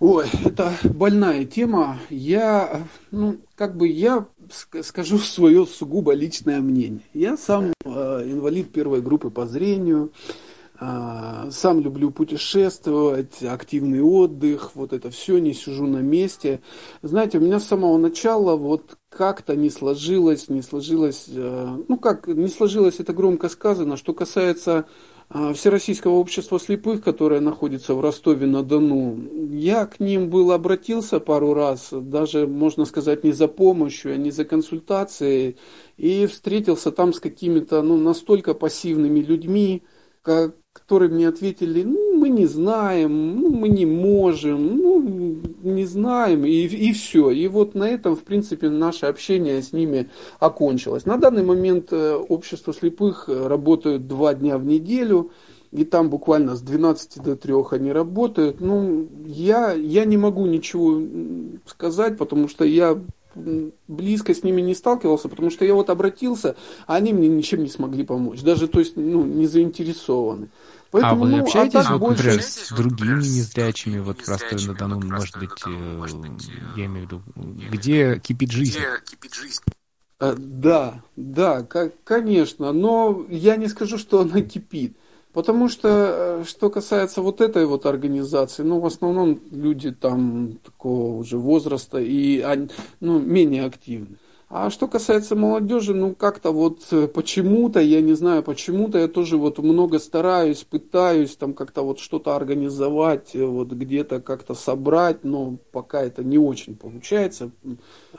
Ой, это больная тема. Я, ну, как бы я скажу свое сугубо личное мнение. Я сам э, инвалид первой группы по зрению, э, сам люблю путешествовать, активный отдых, вот это все, не сижу на месте. Знаете, у меня с самого начала вот как-то не сложилось, не сложилось, э, ну как, не сложилось, это громко сказано, что касается Всероссийского общества слепых, которое находится в Ростове-на-Дону. Я к ним был обратился пару раз, даже, можно сказать, не за помощью, а не за консультацией, и встретился там с какими-то ну, настолько пассивными людьми, как, которые мне ответили, ну, мы не знаем, ну, мы не можем, ну, не знаем, и, и все. И вот на этом, в принципе, наше общение с ними окончилось. На данный момент э, общество слепых э, работают два дня в неделю, и там буквально с 12 до 3 они работают. Ну, я, я не могу ничего сказать, потому что я близко с ними не сталкивался, потому что я вот обратился, а они мне ничем не смогли помочь, даже, то есть, ну, не заинтересованы. Поэтому, а вы ну, общаетесь, а вот, больше... например, с другими незрячими, вот в Ростове-на-Дону, может быть, э, я имею в виду, где кипит жизнь? А, да, да, конечно, но я не скажу, что она кипит. Потому что, э, что касается вот этой вот организации, ну, в основном люди там такого уже возраста и ну, менее активны. А что касается молодежи, ну как-то вот э, почему-то, я не знаю, почему-то я тоже вот много стараюсь, пытаюсь там как-то вот что-то организовать, э, вот где-то как-то собрать, но пока это не очень получается.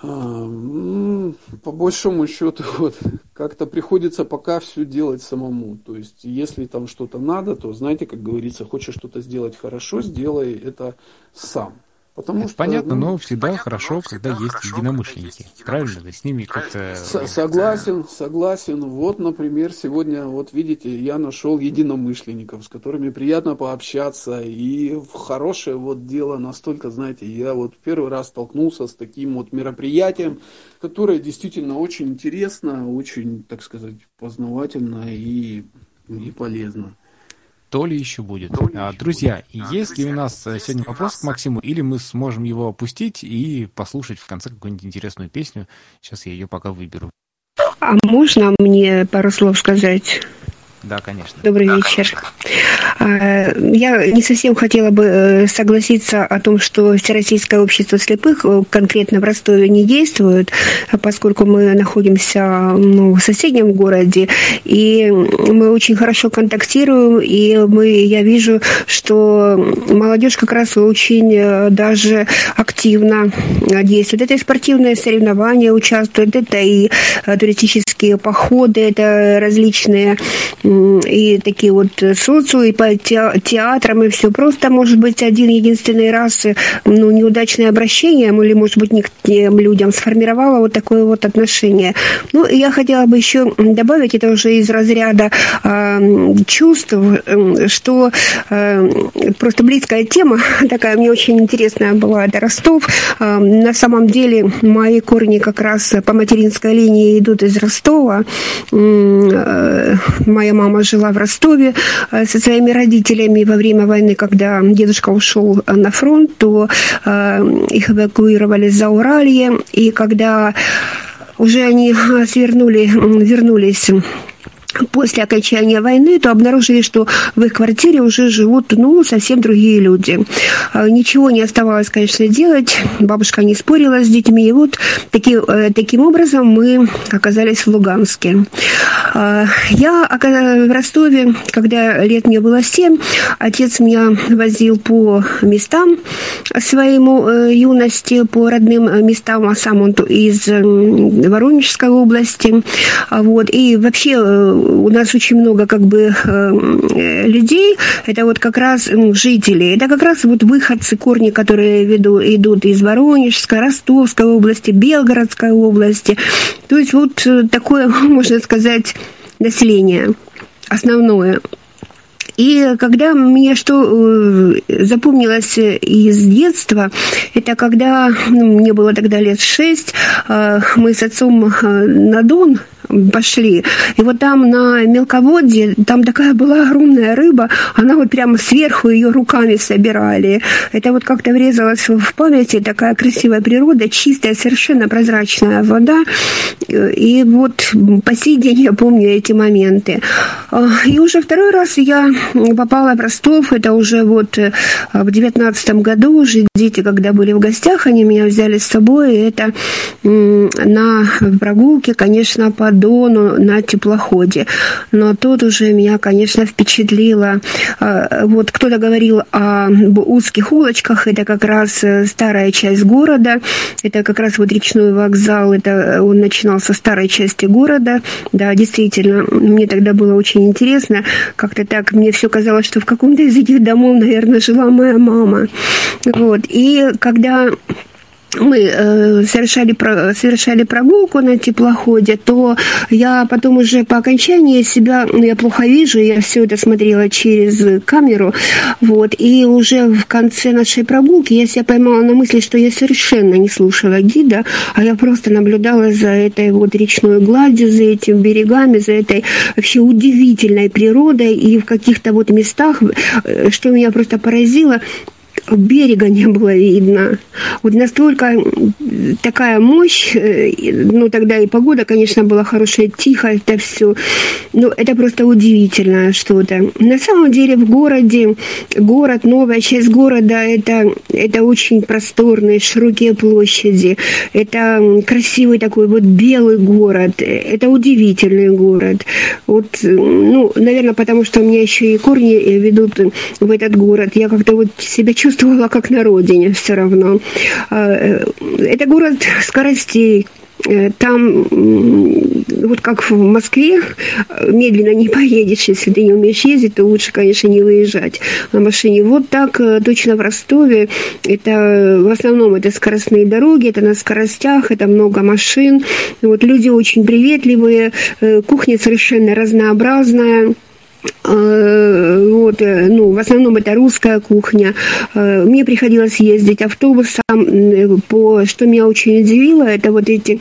А, по большому счету [LAUGHS] вот как-то приходится пока все делать самому. То есть если там что-то надо, то знаете, как говорится, хочешь что-то сделать хорошо, сделай это сам. Потому это что, понятно, ну, но всегда понятно, хорошо, но всегда когда есть единомышленники. Есть Правильно? Да, с ними как-то... Согласен, согласен. Вот, например, сегодня, вот видите, я нашел единомышленников, с которыми приятно пообщаться. И в хорошее вот дело настолько, знаете, я вот первый раз столкнулся с таким вот мероприятием, которое действительно очень интересно, очень, так сказать, познавательно и, и полезно то ли еще будет. А, друзья, есть ли у нас э, сегодня вопрос к Максиму, или мы сможем его опустить и послушать в конце какую-нибудь интересную песню? Сейчас я ее пока выберу. А можно мне пару слов сказать? Да, конечно. Добрый да, вечер. Конечно. А, я не совсем хотела бы э, согласиться о том, что Всероссийское общество слепых э, конкретно в Ростове не действует, поскольку мы находимся ну, в соседнем городе, и мы очень хорошо контактируем, и мы, я вижу, что молодежь как раз очень э, даже активно действует. Это и спортивные соревнования участвуют, это и туристические походы, это различные и такие вот социо, и по театрам, и все. Просто, может быть, один единственный раз ну, неудачное обращение, или, может быть, не к тем людям сформировало вот такое вот отношение. Ну, я хотела бы еще добавить, это уже из разряда э, чувств, что э, просто близкая тема, [LAUGHS] такая мне очень интересная была, это Ростов. Э, на самом деле мои корни как раз по материнской линии идут из Ростова. Э, моя мама жила в Ростове э, со своими родителями во время войны, когда дедушка ушел на фронт, то э, их эвакуировали за Уралье, и когда уже они [LAUGHS] свернули, вернулись после окончания войны, то обнаружили, что в их квартире уже живут, ну, совсем другие люди. А, ничего не оставалось, конечно, делать. Бабушка не спорила с детьми. И вот таки, э, таким образом мы оказались в Луганске. А, я в Ростове, когда лет мне было семь, отец меня возил по местам своему э, юности, по родным местам, а сам он из Воронежской области. Вот. И вообще э, у нас очень много как бы э, людей, это вот как раз ну, жители, это как раз вот выходцы, корни, которые веду, идут из Воронежской, Ростовской области, Белгородской области. То есть вот э, такое, [LAUGHS] можно сказать, население основное. И когда мне что э, запомнилось из детства, это когда ну, мне было тогда лет шесть, мы с отцом на Дон пошли. И вот там на мелководье, там такая была огромная рыба, она вот прямо сверху ее руками собирали. Это вот как-то врезалось в памяти, такая красивая природа, чистая, совершенно прозрачная вода. И вот по сей день я помню эти моменты. И уже второй раз я попала в Ростов, это уже вот э, в девятнадцатом году, уже дети, когда были в гостях, они меня взяли с собой, и это на прогулке, конечно, под Дону на теплоходе. Но тут уже меня, конечно, впечатлило. А, вот кто-то говорил о узких улочках, это как раз э, старая часть города, это как раз вот речной вокзал, это он начинал со старой части города. Да, действительно, мне тогда было очень интересно, как-то так мне все казалось, что в каком-то из этих домов, наверное, жила моя мама. Вот. И когда мы э, совершали, совершали прогулку на теплоходе, то я потом уже по окончании себя, ну, я плохо вижу, я все это смотрела через камеру, вот, и уже в конце нашей прогулки я себя поймала на мысли, что я совершенно не слушала гида, а я просто наблюдала за этой вот речной гладью, за этими берегами, за этой вообще удивительной природой, и в каких-то вот местах, э, что меня просто поразило, берега не было видно. Вот настолько такая мощь, э, ну тогда и погода, конечно, была хорошая, тихо это все. Но это просто удивительное что-то. На самом деле в городе, город, новая часть города, это, это очень просторные, широкие площади. Это красивый такой вот белый город. Это удивительный город. Вот, ну, наверное, потому что у меня еще и корни ведут в этот город. Я как-то вот себя чувствовала как на родине все равно. А, э, это город скоростей, Э, там, вот как в Москве, медленно не [LAUGHS] поедешь, если ты не умеешь ездить, то лучше, конечно, не выезжать на машине. Вот так э, точно в Ростове, это в основном это скоростные дороги, это на скоростях, это много машин, вот люди очень приветливые, э, кухня совершенно разнообразная, Э, вот, э, ну, в основном это русская кухня. Э, мне приходилось ездить автобусом. По, что меня очень удивило, это вот эти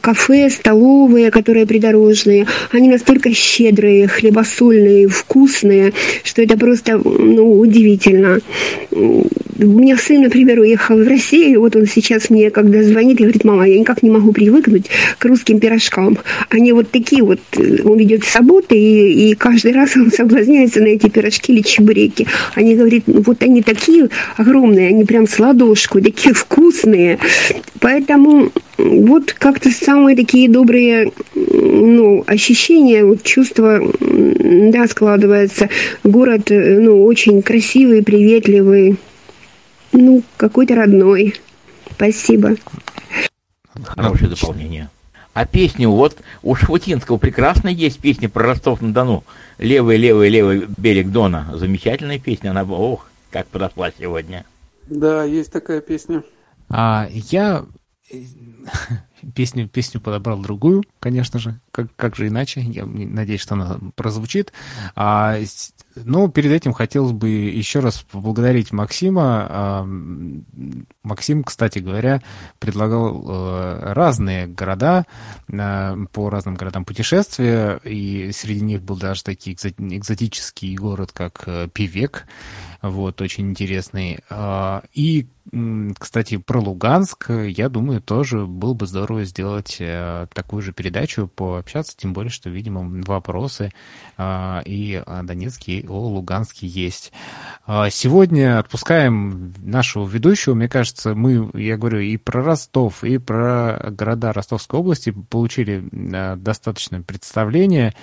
кафе, столовые, которые придорожные. Они настолько щедрые, хлебосольные, вкусные, что это просто ну, удивительно. У меня сын, например, уехал в Россию, вот он сейчас мне, когда звонит, и говорит, мама, я никак не могу привыкнуть к русским пирожкам. Они вот такие вот, он идет с работы, и, и каждый раз [LAUGHS] он соблазняется на эти пирожки или чебуреки. Они говорят, ну, вот они такие огромные, они прям с ладошку, такие вкусные. Поэтому вот как-то самые такие добрые ну, ощущения, вот чувства, да, складывается. Город, ну, очень красивый, приветливый, ну, какой-то родной. Спасибо. Хорошее дополнение. А песню вот у Швутинского прекрасно есть песня про Ростов-на-Дону. Левый, левый, левый берег Дона. Замечательная песня. Она, ох, как подошла сегодня. Да, есть такая песня. А я [LAUGHS] песню, песню подобрал другую, конечно же, как, как же иначе, я надеюсь, что она прозвучит. А, но перед этим хотелось бы еще раз поблагодарить Максима. А, Максим, кстати говоря, предлагал а, разные города, а, по разным городам путешествия, и среди них был даже такой экзотический город, как э, Пивек, вот, очень интересный. А, и, кстати, про Луганск, я думаю, тоже было бы здорово сделать э, такую же передачу, пообщаться, тем более, что, видимо, вопросы а, и о Донецке, и о Луганске есть. А, сегодня отпускаем нашего ведущего. Мне кажется, мы, я говорю, и про Ростов, и про города Ростовской области получили э, достаточное представление.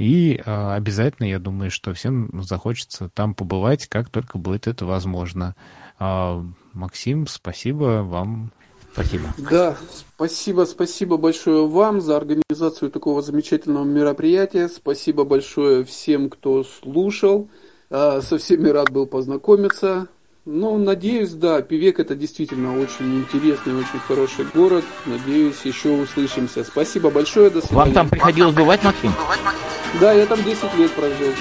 И э, обязательно, я думаю, что всем захочется там побывать, как только будет это возможно. Э, Максим, спасибо вам. Спасибо. Да, спасибо, спасибо большое вам за организацию такого замечательного мероприятия. Спасибо большое всем, кто слушал. Со всеми рад был познакомиться. Ну, надеюсь, да, Пивек это действительно очень интересный, очень хороший город. Надеюсь, еще услышимся. Спасибо большое, до свидания. Вам там приходилось бывать, Максим? Да, я там 10 лет прожил.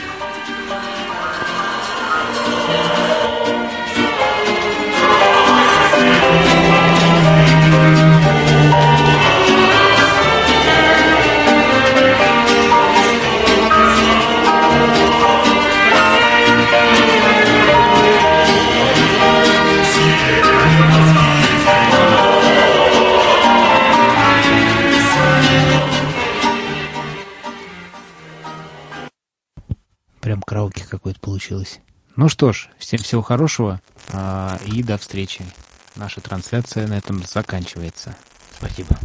Прям караоке какое-то получилось. Ну что ж, всем всего хорошего а, и до встречи. Наша трансляция на этом заканчивается. Спасибо.